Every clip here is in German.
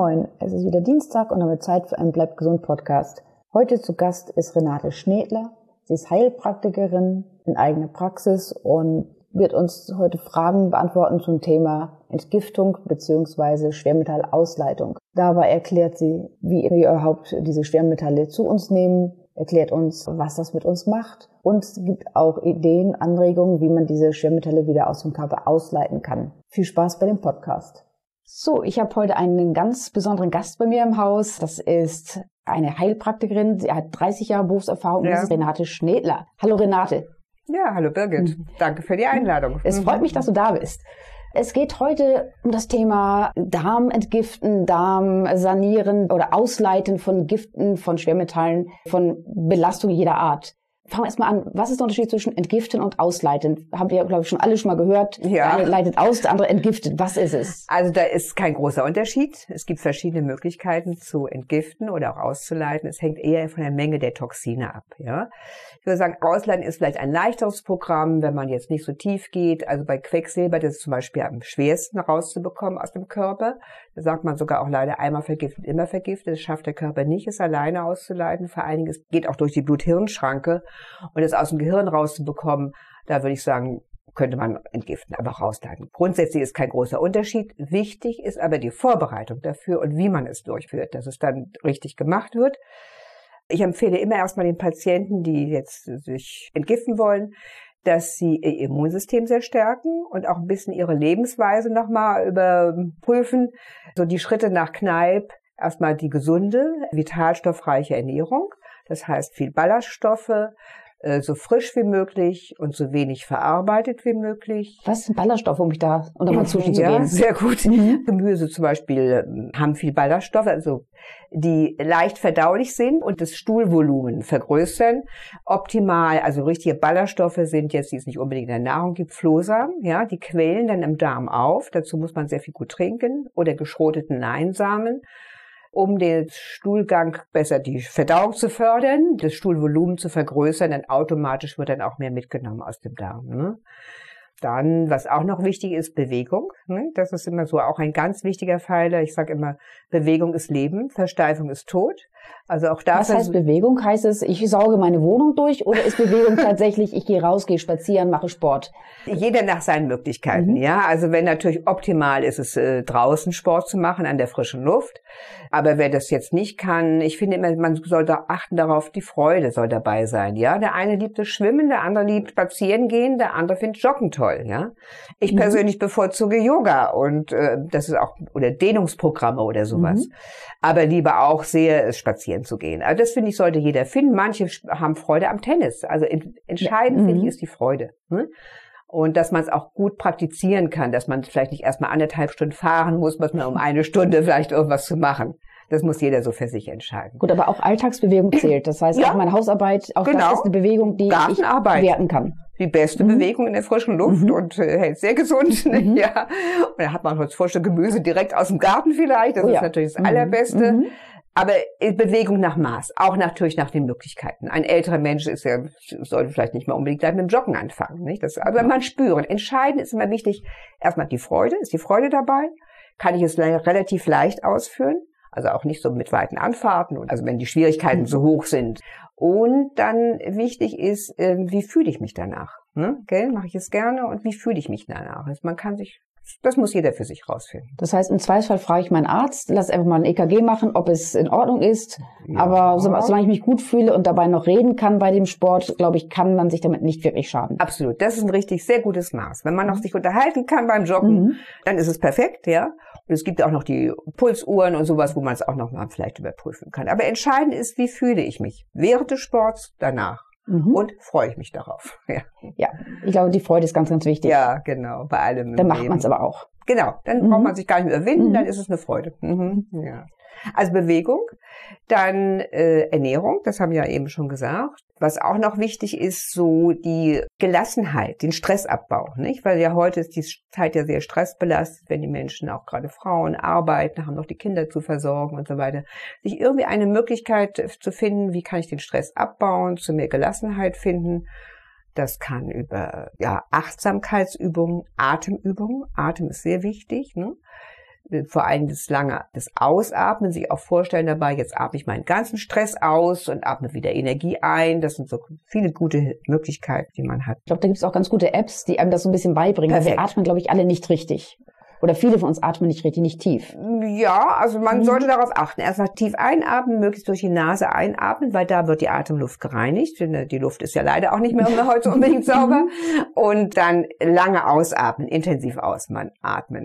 Moin es ist wieder Dienstag und damit Zeit für einen Bleib gesund Podcast. Heute zu Gast ist Renate Schnedler. Sie ist Heilpraktikerin in eigener Praxis und wird uns heute Fragen beantworten zum Thema Entgiftung bzw. Schwermetallausleitung. Dabei erklärt sie, wie wir überhaupt diese Schwermetalle zu uns nehmen, erklärt uns, was das mit uns macht und gibt auch Ideen, Anregungen, wie man diese Schwermetalle wieder aus dem Körper ausleiten kann. Viel Spaß bei dem Podcast. So, ich habe heute einen ganz besonderen Gast bei mir im Haus. Das ist eine Heilpraktikerin. Sie hat 30 Jahre Berufserfahrung. Ja. Das ist Renate Schnedler. Hallo Renate. Ja, hallo Birgit. Mhm. Danke für die Einladung. Es freut mich, dass du da bist. Es geht heute um das Thema Darm entgiften, Darm sanieren oder Ausleiten von Giften, von Schwermetallen, von Belastung jeder Art. Fangen wir erstmal an. Was ist der Unterschied zwischen entgiften und ausleiten? Haben wir, glaube ich, schon alle schon mal gehört. Ja. Der eine leitet aus, der andere entgiftet. Was ist es? Also da ist kein großer Unterschied. Es gibt verschiedene Möglichkeiten zu entgiften oder auch auszuleiten. Es hängt eher von der Menge der Toxine ab. Ja, ich würde sagen, ausleiten ist vielleicht ein leichteres Programm, wenn man jetzt nicht so tief geht. Also bei Quecksilber, das ist zum Beispiel am schwersten rauszubekommen aus dem Körper. Da sagt man sogar auch leider einmal vergiftet, immer vergiftet. Das schafft der Körper nicht, es alleine auszuleiten. Vor allen Dingen, es geht auch durch die Blut-Hirn-Schranke und es aus dem Gehirn rauszubekommen, da würde ich sagen, könnte man entgiften, aber rausleiten. Grundsätzlich ist kein großer Unterschied. Wichtig ist aber die Vorbereitung dafür und wie man es durchführt, dass es dann richtig gemacht wird. Ich empfehle immer erstmal den Patienten, die jetzt sich entgiften wollen, dass sie ihr Immunsystem sehr stärken und auch ein bisschen ihre Lebensweise nochmal überprüfen. So die Schritte nach Kneipp, erstmal die gesunde, vitalstoffreiche Ernährung. Das heißt viel Ballaststoffe, so frisch wie möglich und so wenig verarbeitet wie möglich. Was sind Ballaststoffe, um mich da unter mal zu gehen? Sehr gut. Mhm. Gemüse zum Beispiel ähm, haben viel Ballaststoffe, also die leicht verdaulich sind und das Stuhlvolumen vergrößern. Optimal, also richtige Ballaststoffe sind jetzt, die es nicht unbedingt in der Nahrung gibt, Flohsamen, ja, die quellen dann im Darm auf. Dazu muss man sehr viel gut trinken oder geschroteten Leinsamen um den Stuhlgang besser die Verdauung zu fördern, das Stuhlvolumen zu vergrößern, dann automatisch wird dann auch mehr mitgenommen aus dem Darm. Ne? Dann, was auch noch wichtig ist, Bewegung. Ne? Das ist immer so auch ein ganz wichtiger Pfeiler. Ich sage immer, Bewegung ist Leben, Versteifung ist Tod. Also auch da. Was heißt Bewegung? Heißt es, ich sauge meine Wohnung durch oder ist Bewegung tatsächlich, ich gehe raus, gehe spazieren, mache Sport? Jeder nach seinen Möglichkeiten, mhm. ja. Also wenn natürlich optimal ist es, äh, draußen Sport zu machen, an der frischen Luft. Aber wer das jetzt nicht kann, ich finde immer, man sollte achten darauf, die Freude soll dabei sein, ja. Der eine liebt das Schwimmen, der andere liebt spazieren gehen, der andere findet Joggen toll, ja. Ich mhm. persönlich bevorzuge Yoga und äh, das ist auch, oder Dehnungsprogramme oder sowas. Mhm. Aber lieber auch sehr spazieren spazieren zu gehen. Also das finde ich, sollte jeder finden. Manche haben Freude am Tennis. Also entscheidend ja. finde ich mhm. ist die Freude. Ne? Und dass man es auch gut praktizieren kann, dass man vielleicht nicht erstmal anderthalb Stunden fahren muss, muss man um eine Stunde vielleicht irgendwas zu machen. Das muss jeder so für sich entscheiden. Gut, aber auch Alltagsbewegung zählt. Das heißt, ja. auch meine Hausarbeit, auch genau. das ist eine Bewegung, die ich werten kann. Die beste mhm. Bewegung in der frischen Luft mhm. und äh, hält sehr gesund. Ne? Mhm. Ja. Und da hat man heute frische Gemüse direkt aus dem Garten vielleicht. Das oh, ist ja. natürlich das mhm. Allerbeste. Aber Bewegung nach Maß, auch natürlich nach den Möglichkeiten. Ein älterer Mensch ist ja, sollte vielleicht nicht mal unbedingt gleich mit dem Joggen anfangen. Nicht? Das, also man spüren. Entscheidend ist immer wichtig, erstmal die Freude. Ist die Freude dabei? Kann ich es relativ leicht ausführen? Also auch nicht so mit weiten Anfahrten, also wenn die Schwierigkeiten so hoch sind. Und dann wichtig ist, ähm, wie fühle ich mich danach? Ne? Mache ich es gerne und wie fühle ich mich danach? Also man kann sich das muss jeder für sich rausfinden. Das heißt, im Zweifelsfall frage ich meinen Arzt, lass einfach mal ein EKG machen, ob es in Ordnung ist. Ja. Aber solange ich mich gut fühle und dabei noch reden kann bei dem Sport, glaube ich, kann man sich damit nicht wirklich schaden. Absolut. Das ist ein richtig sehr gutes Maß. Wenn man noch mhm. sich unterhalten kann beim Joggen, mhm. dann ist es perfekt, ja. Und es gibt auch noch die Pulsuhren und sowas, wo man es auch noch mal vielleicht überprüfen kann. Aber entscheidend ist, wie fühle ich mich während des Sports, danach mhm. und freue ich mich darauf. Ja. ja, ich glaube, die Freude ist ganz, ganz wichtig. Ja, genau, bei allem. Dann macht man es aber auch. Genau, dann mhm. braucht man sich gar nicht mehr überwinden, mhm. dann ist es eine Freude. Mhm. Ja. Also Bewegung, dann äh, Ernährung, das haben wir ja eben schon gesagt. Was auch noch wichtig ist, so die Gelassenheit, den Stressabbau, nicht? Weil ja heute ist die Zeit ja sehr stressbelastet, wenn die Menschen, auch gerade Frauen, arbeiten, haben noch die Kinder zu versorgen und so weiter. Sich irgendwie eine Möglichkeit zu finden, wie kann ich den Stress abbauen, zu mehr Gelassenheit finden. Das kann über ja, Achtsamkeitsübungen, Atemübungen, Atem ist sehr wichtig, ne? Vor allem das lange, das Ausatmen, sich auch vorstellen dabei, jetzt atme ich meinen ganzen Stress aus und atme wieder Energie ein. Das sind so viele gute Möglichkeiten, die man hat. Ich glaube, da gibt es auch ganz gute Apps, die einem das so ein bisschen beibringen. Perfekt. Wir atmen, glaube ich, alle nicht richtig. Oder viele von uns atmen nicht richtig, nicht tief. Ja, also man mhm. sollte darauf achten. Erstmal tief einatmen, möglichst durch die Nase einatmen, weil da wird die Atemluft gereinigt. Die Luft ist ja leider auch nicht mehr heute unbedingt sauber. Und dann lange ausatmen, intensiv ausatmen.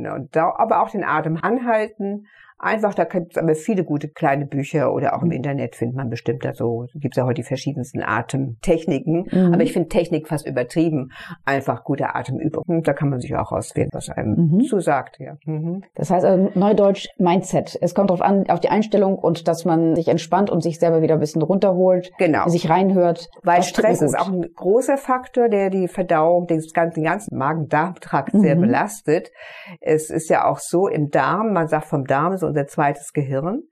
Und da, aber auch den Atem anhalten Einfach, da gibt es aber viele gute kleine Bücher oder auch im mhm. Internet findet man bestimmt da so, gibt es ja heute die verschiedensten Atemtechniken. Mhm. Aber ich finde Technik fast übertrieben. Einfach gute Atemübungen. Da kann man sich auch auswählen, was einem mhm. zusagt. Ja. Mhm. Das heißt also Neudeutsch Mindset. Es kommt darauf an, auf die Einstellung und dass man sich entspannt und sich selber wieder ein bisschen runterholt. Genau. Sich reinhört. Weil Stress ist auch ein großer Faktor, der die Verdauung, den ganzen, ganzen Magen-Darm-Trakt sehr mhm. belastet. Es ist ja auch so im Darm, man sagt vom Darm so unser zweites Gehirn.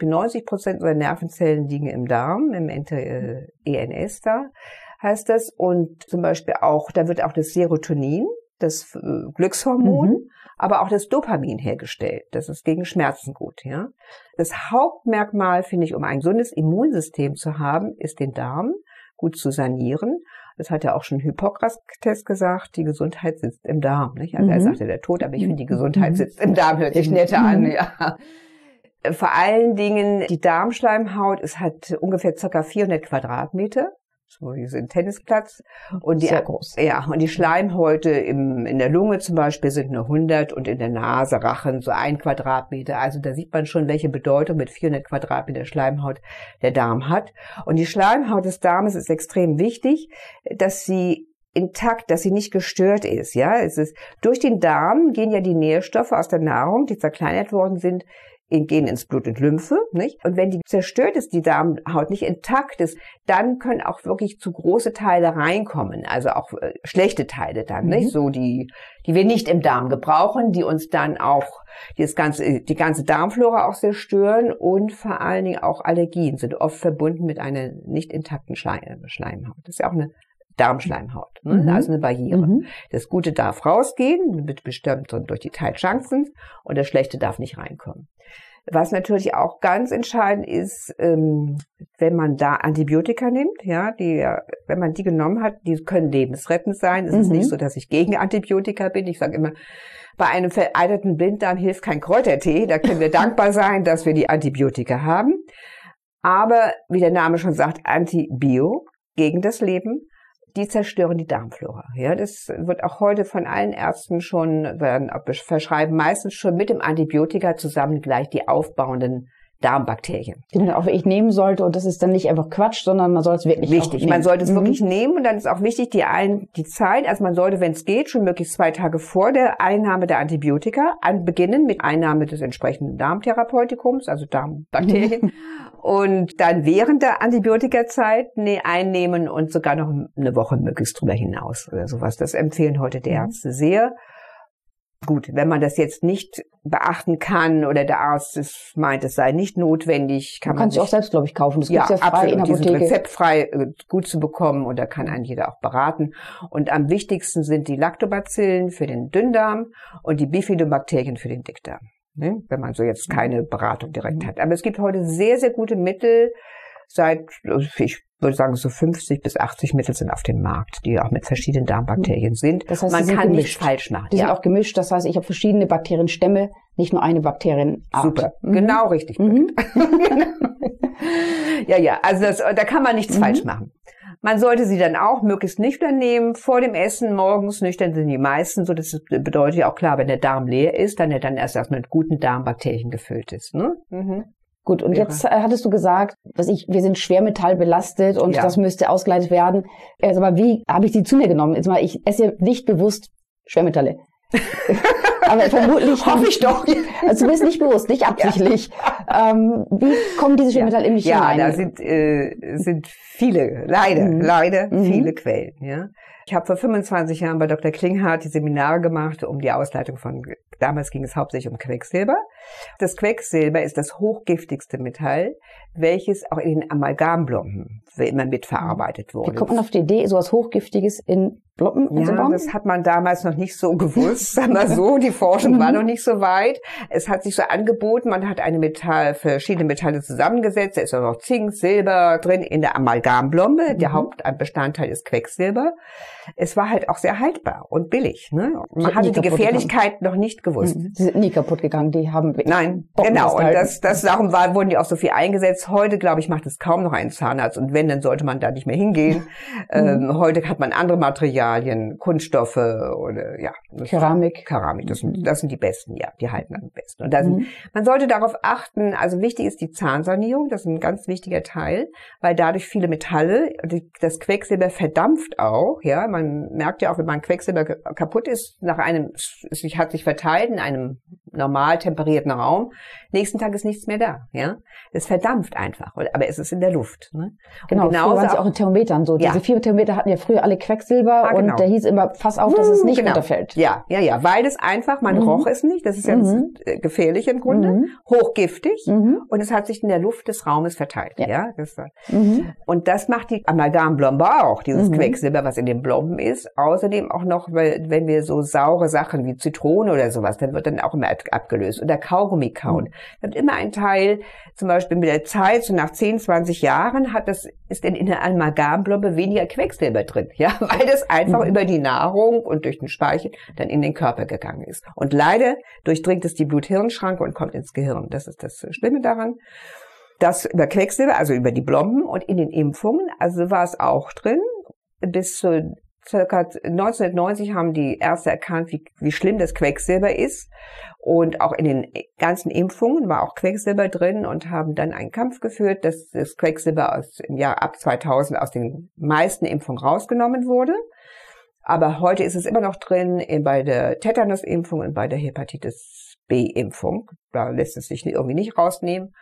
90 Prozent unserer Nervenzellen liegen im Darm, im ENS äh, da heißt das. Und zum Beispiel auch, da wird auch das Serotonin, das äh, Glückshormon, mhm. aber auch das Dopamin hergestellt. Das ist gegen Schmerzen gut, ja. Das Hauptmerkmal, finde ich, um ein gesundes Immunsystem zu haben, ist den Darm gut zu sanieren. Das hat ja auch schon Hippokrates gesagt, die Gesundheit sitzt im Darm. Nicht? Also mhm. er sagte der Tod, aber ich finde, die Gesundheit mhm. sitzt im Darm, hört sich netter an. Mhm. Ja. Vor allen Dingen, die Darmschleimhaut, es hat ungefähr circa 400 Quadratmeter so ein Tennisplatz. Und die, Sehr groß. Ja, und die Schleimhäute im, in der Lunge zum Beispiel sind nur 100 und in der Nase, Rachen so ein Quadratmeter. Also da sieht man schon, welche Bedeutung mit 400 Quadratmeter Schleimhaut der Darm hat. Und die Schleimhaut des Darmes ist extrem wichtig, dass sie intakt, dass sie nicht gestört ist, ja. Es ist, durch den Darm gehen ja die Nährstoffe aus der Nahrung, die zerkleinert worden sind, gehen ins Blut und Lymphe, nicht? Und wenn die zerstört ist, die Darmhaut nicht intakt ist, dann können auch wirklich zu große Teile reinkommen, also auch äh, schlechte Teile dann, mhm. nicht? So die, die wir nicht im Darm gebrauchen, die uns dann auch die das ganze, die ganze Darmflora auch zerstören und vor allen Dingen auch Allergien sind oft verbunden mit einer nicht intakten Schleimhaut. Das ist ja auch eine Darmschleimhaut, ne? mhm. also eine Barriere. Mhm. Das Gute darf rausgehen, mit bestimmt durch die Teilchancen und das Schlechte darf nicht reinkommen. Was natürlich auch ganz entscheidend ist, ähm, wenn man da Antibiotika nimmt, ja, die, wenn man die genommen hat, die können lebensrettend sein. Es mhm. ist nicht so, dass ich gegen Antibiotika bin. Ich sage immer, bei einem veralterten Blinddarm hilft kein Kräutertee. Da können wir dankbar sein, dass wir die Antibiotika haben. Aber wie der Name schon sagt, Antibio gegen das Leben die zerstören die Darmflora. Ja, das wird auch heute von allen Ärzten schon, werden, verschreiben meistens schon mit dem Antibiotika zusammen gleich die aufbauenden Darmbakterien. Die man auch wirklich nehmen sollte und das ist dann nicht einfach Quatsch, sondern man soll es wirklich Wichtig, man sollte es mhm. wirklich nehmen und dann ist auch wichtig die, ein, die Zeit, also man sollte, wenn es geht, schon möglichst zwei Tage vor der Einnahme der Antibiotika an beginnen mit Einnahme des entsprechenden Darmtherapeutikums, also Darmbakterien und dann während der Antibiotikazeit nee, einnehmen und sogar noch eine Woche möglichst drüber hinaus oder sowas. Das empfehlen heute die mhm. Ärzte sehr. Gut, wenn man das jetzt nicht beachten kann oder der Arzt es meint, es sei nicht notwendig, kann man, man sich auch selbst, glaube ich, kaufen. Das ja, gibt's ja frei absolut, in der Apotheke. rezeptfrei äh, gut zu bekommen und da kann einen jeder auch beraten. Und am wichtigsten sind die Lactobacillen für den Dünndarm und die Bifidobakterien für den Dickdarm. Ne? Wenn man so jetzt keine Beratung direkt hat. Aber es gibt heute sehr, sehr gute Mittel, seit, ich würde sagen, so 50 bis 80 Mittel sind auf dem Markt, die auch mit verschiedenen Darmbakterien sind. Das heißt, man kann gemischt. nicht falsch machen. Die ja. sind auch gemischt. Das heißt, ich habe verschiedene Bakterienstämme, nicht nur eine Bakterienart. Super, mhm. genau richtig. Mhm. ja, ja, also das, da kann man nichts mhm. falsch machen. Man sollte sie dann auch möglichst nüchtern nehmen, vor dem Essen, morgens nüchtern sind die meisten, so das bedeutet ja auch klar, wenn der Darm leer ist, dann er dann erst erst mit guten Darmbakterien gefüllt ist. Ne? Mhm. Gut, und jetzt äh, hattest du gesagt, was ich, wir sind schwermetallbelastet und ja. das müsste ausgeleitet werden. Also, aber wie habe ich die zu mir genommen? Jetzt mal, ich esse nicht bewusst Schwermetalle. aber vermutlich hoffe ich doch. Also du bist nicht bewusst, nicht absichtlich. Ja. Ähm, wie kommen diese Schwermetalle ja. in mich ja, hinein? Ja, da sind äh, sind viele, leider, mhm. leider mhm. viele Quellen. Ja. Ich habe vor 25 Jahren bei Dr. Klinghardt die Seminare gemacht um die Ausleitung von, damals ging es hauptsächlich um Quecksilber. Das Quecksilber ist das hochgiftigste Metall, welches auch in den Amalgamblomben immer mitverarbeitet wurde. Wie kommt man auf die Idee, sowas Hochgiftiges in Bloppen Ja, das hat man damals noch nicht so gewusst. Sag mal so, die Forschung war noch nicht so weit. Es hat sich so angeboten, man hat eine Metall, verschiedene Metalle zusammengesetzt. Da ist auch noch Zink, Silber drin in der Amalgamblombe. Der Mhm. Hauptbestandteil ist Quecksilber. Es war halt auch sehr haltbar und billig. Ne? Man hat hatte die Gefährlichkeit noch nicht gewusst. Mhm. Sie sind nie kaputt gegangen, die haben Nein, Bomben genau. Und das, das darum war, wurden die auch so viel eingesetzt. Heute, glaube ich, macht es kaum noch einen Zahnarzt. Und wenn, dann sollte man da nicht mehr hingehen. ähm, heute hat man andere Materialien, Kunststoffe oder ja. Keramik. Keramik, das sind, das sind die besten, ja, die halten am besten. Und sind, Mhm. man sollte darauf achten, also wichtig ist die Zahnsanierung, das ist ein ganz wichtiger Teil, weil dadurch viele Metalle, das Quecksilber verdampft auch, ja, man merkt ja auch, wenn man Quecksilber kaputt ist, nach einem, es hat sich verteilt in einem normal temperierten Raum, nächsten Tag ist nichts mehr da, ja. Es verdampft einfach, aber es ist in der Luft, ne? Und Genau, früher genauso waren sie auch- in Thermometern so. Ja. Diese vier Thermometer hatten ja früher alle Quecksilber Ah, genau. und der hieß immer, pass auf, dass es nicht Genau. runterfällt. Ja, ja, ja, weil es einfach, man Mhm. roch es nicht, das ist ja Mhm. äh, Gefährliche im Grunde, Mhm. hochgiftig Mhm. und es hat sich in der Luft des Raumes verteilt. Ja. Ja. das Mhm. und das macht die Amalgamblombe auch, dieses Mhm. Quecksilber, was in den Blomben ist. Außerdem auch noch, weil, wenn wir so saure Sachen wie Zitrone oder sowas, dann wird dann auch immer ab- abgelöst. Oder Kaugummi kauen. Da wird immer ein Teil, zum Beispiel mit der Zeit, so nach 10, 20 Jahren, hat das, ist denn in der Amalgamblombe weniger Quecksilber drin. Ja, weil das einfach Mhm. über die Nahrung und durch den Speichel dann in den Körper gegangen ist. Und leider durchdringt es die Blut-Hirn-Schranke und kommt ins Gehirn. Das ist das Schlimme daran das über Quecksilber, also über die Blomben und in den Impfungen, also war es auch drin. Bis zu circa 1990 haben die Ärzte erkannt, wie, wie schlimm das Quecksilber ist. Und auch in den ganzen Impfungen war auch Quecksilber drin und haben dann einen Kampf geführt, dass das Quecksilber aus, im Jahr ab 2000 aus den meisten Impfungen rausgenommen wurde. Aber heute ist es immer noch drin in- bei der Tetanus-Impfung und bei der Hepatitis B-Impfung. Da lässt es sich irgendwie nicht rausnehmen.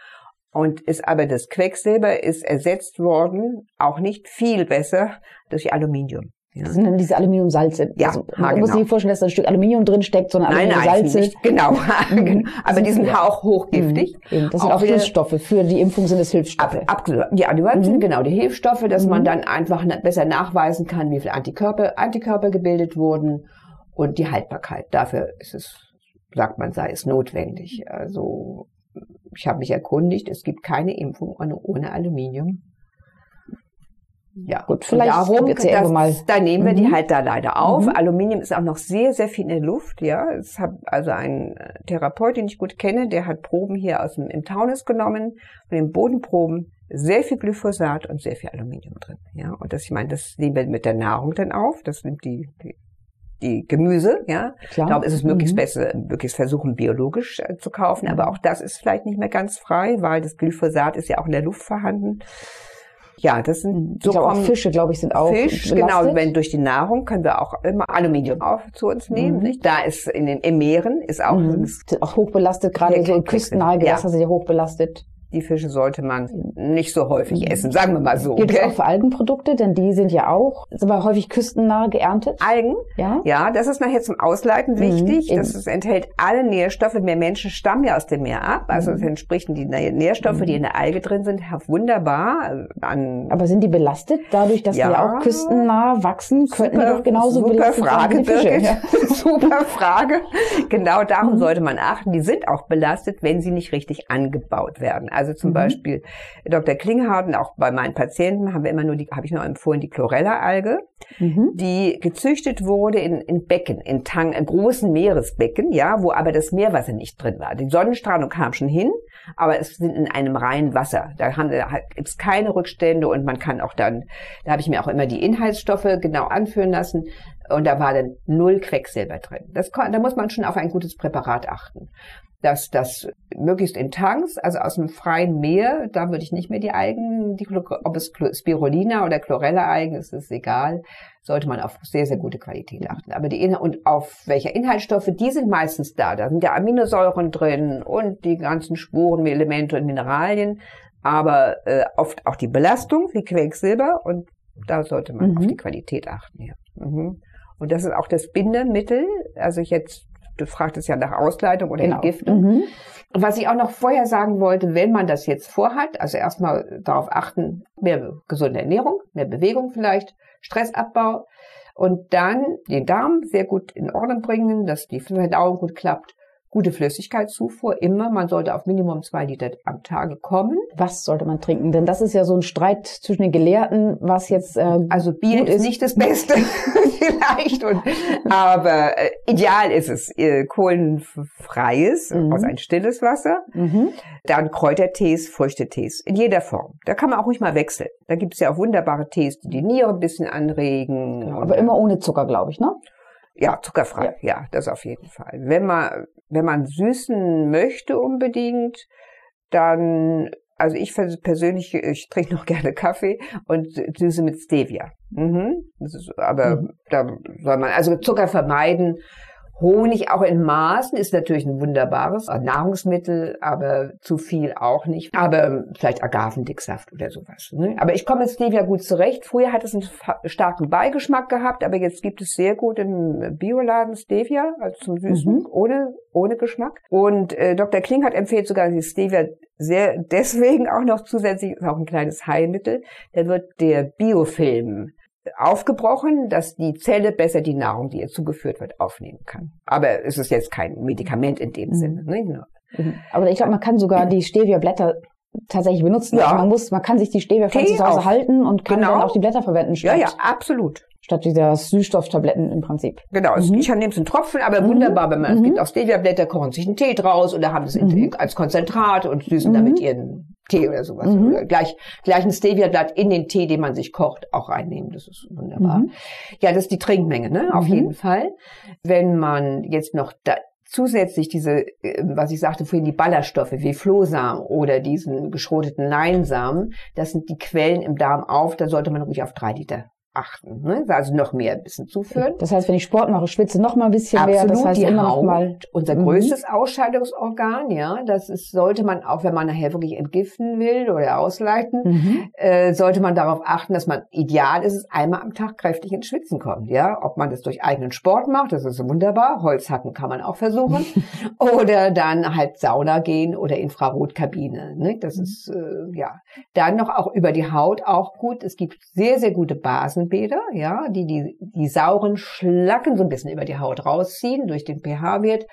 Und ist aber das Quecksilber ist ersetzt worden, auch nicht viel besser, durch Aluminium. Ja. Das sind dann diese Aluminiumsalze. Ja, also, man muss genau. sich vorstellen, dass da ein Stück Aluminium drin steckt, sondern Nein, nein, Aluminiumsalze. nicht, genau. Mhm. aber die sind auch hochgiftig. Mhm. Das sind Auch auch Hilfsstoffe. Für die Impfung sind es Hilfsstoffe. Ab, ab, ja, die mhm. sind genau die Hilfsstoffe, dass man Mhm. dann einfach besser nachweisen kann, wie viele Antikörper, Antikörper gebildet wurden und die Haltbarkeit. Dafür ist es, sagt man, sei es notwendig. Also ich habe mich erkundigt, es gibt keine Impfung ohne Aluminium. Ja, Gut, vielleicht darum, wird's ja irgendwann mal. da nehmen wir die Mhm. halt da leider auf. Mhm. Aluminium ist auch noch sehr, sehr viel in der Luft. Ja, es hat also ein äh, Therapeut, den ich gut kenne, der hat Proben hier aus dem im Taunus genommen, von den Bodenproben sehr viel Glyphosat und sehr viel Aluminium drin. Ja, und das, ich meine, das nehmen wir mit der Nahrung dann auf. Das nimmt die, die, die Gemüse. Ja, Klar. Darum ist es möglichst Mhm. besser, möglichst versuchen, biologisch äh, zu kaufen. Aber auch das ist vielleicht nicht mehr ganz frei, weil das Glyphosat ist ja auch in der Luft vorhanden. Ja, das sind Mhm. Glaube, auch Fische, glaube ich, sind auch Fisch, belastet. genau, wenn durch die Nahrung können wir auch immer Aluminium auf zu uns nehmen. Mhm. Nicht? Da ist in den Meeren ist auch Mhm. Sind auch hochbelastet, gerade so küstennahe Gewässer Ja. sind ja hochbelastet. Die Fische sollte man nicht so häufig Mhm. essen, sagen wir mal so. Gibt es gell? auch für Algenprodukte, denn die sind ja auch, sind aber häufig küstennah geerntet. Algen, Ja. ja, das ist nachher zum Ausleiten Mhm, wichtig. Das ist, enthält alle Nährstoffe. Wir Menschen stammen ja aus dem Meer ab. Also Mhm. es entsprechen die Nä- Nährstoffe, die in der Alge drin sind, wunderbar. äh, An Aber sind die belastet dadurch, dass Ja. die auch küstennah wachsen? Könnten die Super- doch genauso super belastet Frage, sein wie die Fische. Birgit. Ja. Super Frage. Genau darum Mhm. sollte man achten. Die sind auch belastet, wenn sie nicht richtig angebaut werden. Also zum Mhm. Beispiel Dr. Klingharden, auch bei meinen Patienten haben wir immer nur die, habe ich nur empfohlen, die Chlorella-Alge, Mhm. die gezüchtet wurde in, in Becken, in Tang, in großen Meeresbecken, ja, wo aber das Meerwasser nicht drin war. Die Sonnenstrahlung kam schon hin, aber es sind in einem reinen Wasser. Da haben da gibt es keine Rückstände und man kann auch dann, da habe ich mir auch immer die Inhaltsstoffe genau anführen lassen und da war dann null Quecksilber drin. Das, da muss man schon auf ein gutes Präparat achten. Dass das möglichst in Tanks, also aus dem freien Meer, da würde ich nicht mehr die Algen, die, ob es Spirulina oder Chlorella-Algen ist, ist egal, sollte man auf sehr, sehr gute Qualität achten. Aber die In und auf welche Inhaltsstoffe, die sind meistens da. Da sind ja Aminosäuren drin und die ganzen Spurenelemente und Mineralien, aber äh, oft auch die Belastung wie Quecksilber und da sollte man Mhm. auf die Qualität achten. Ja. Mhm. Und das ist auch das Bindemittel. Also jetzt du fragtest ja nach Ausleitung oder Genau. Entgiftung. Mhm. Was ich auch noch vorher sagen wollte, wenn man das jetzt vorhat, also erstmal darauf achten, mehr gesunde Ernährung, mehr Bewegung vielleicht, Stressabbau und dann den Darm sehr gut in Ordnung bringen, dass die Verdauung gut klappt. Gute Flüssigkeitszufuhr immer. Man sollte auf Minimum zwei Liter am Tage kommen. Was sollte man trinken? Denn das ist ja so ein Streit zwischen den Gelehrten, was jetzt äh, Also Bier ist ist- nicht das Beste vielleicht, und, aber äh, ideal ist es äh, kohlenfreies, Mhm. aus ein stilles Wasser. mhm. Dann Kräutertees, Früchtetees in jeder Form. Da kann man auch ruhig mal wechseln. Da gibt es ja auch wunderbare Tees, die die Niere ein bisschen anregen. Genau, aber immer ohne Zucker, glaube ich, ne? Ja, zuckerfrei. Ja. das auf jeden Fall. Wenn man wenn man süßen möchte unbedingt, dann also ich persönlich, ich trinke noch gerne Kaffee und süße mit Stevia. Mhm. Ist, aber Mhm. da soll man also Zucker vermeiden. Honig auch in Maßen ist natürlich ein wunderbares Nahrungsmittel, aber zu viel auch nicht. Aber vielleicht Agavendicksaft oder sowas. Ne? Aber ich komme mit Stevia gut zurecht. Früher hat es einen starken Beigeschmack gehabt, aber jetzt gibt es sehr gut im Bioladen Stevia, also zum Süßen, Mhm. ohne, ohne Geschmack. Und äh, Dr. Klinghardt empfiehlt sogar die Stevia sehr deswegen auch noch zusätzlich, ist auch ein kleines Heilmittel. Da wird der Biofilm aufgebrochen, dass die Zelle besser die Nahrung, die ihr zugeführt wird, aufnehmen kann. Aber es ist jetzt kein Medikament in dem Mhm. Sinne. Ne? Mhm. Aber ich glaube, man kann sogar die Stevia-Blätter tatsächlich benutzen. Ja. Also man muss, man kann sich die Stevia-Pflanze Tee zu Hause halten und kann Genau. dann auch die Blätter verwenden Ja, statt, ja, absolut. statt dieser Süßstofftabletten im Prinzip. Genau, es- Mhm. ich nehme es in Tropfen, aber Mhm. wunderbar, wenn man, es Mhm. gibt auch Stevia-Blätter, kochen sich einen Tee draus oder haben es in, Mhm. als Konzentrat und süßen Mhm. damit ihren Tee oder sowas. Mhm. Oder gleich, gleich ein Stevia-Blatt in den Tee, den man sich kocht, auch reinnehmen. Das ist wunderbar. Mhm. Ja, das ist die Trinkmenge, ne? Auf Mhm. jeden Fall. Wenn man jetzt noch da, zusätzlich diese, äh, was ich sagte vorhin, die Ballaststoffe wie Flohsamen oder diesen geschroteten Leinsamen, das sind die Quellen im Darm auf, da sollte man ruhig auf drei Liter achten. Ne? Also noch mehr ein bisschen zuführen. Das heißt, wenn ich Sport mache, schwitze noch mal ein bisschen mehr. Absolut, Das heißt die immer noch Haut, mal. unser Mhm. größtes Ausscheidungsorgan, ja, das ist, sollte man auch, wenn man nachher wirklich entgiften will oder ausleiten, Mhm. äh, sollte man darauf achten, dass man ideal ist, es einmal am Tag kräftig ins Schwitzen kommt, ja. Ob man das durch eigenen Sport macht, das ist wunderbar. Holzhacken kann man auch versuchen. oder dann halt Sauna gehen oder Infrarotkabine, ne? Das ist, äh, ja. Dann noch auch über die Haut auch gut. Es gibt sehr, sehr gute Basenbäder, ja, die, die, die sauren Schlacken so ein bisschen über die Haut rausziehen durch den pH-Wert.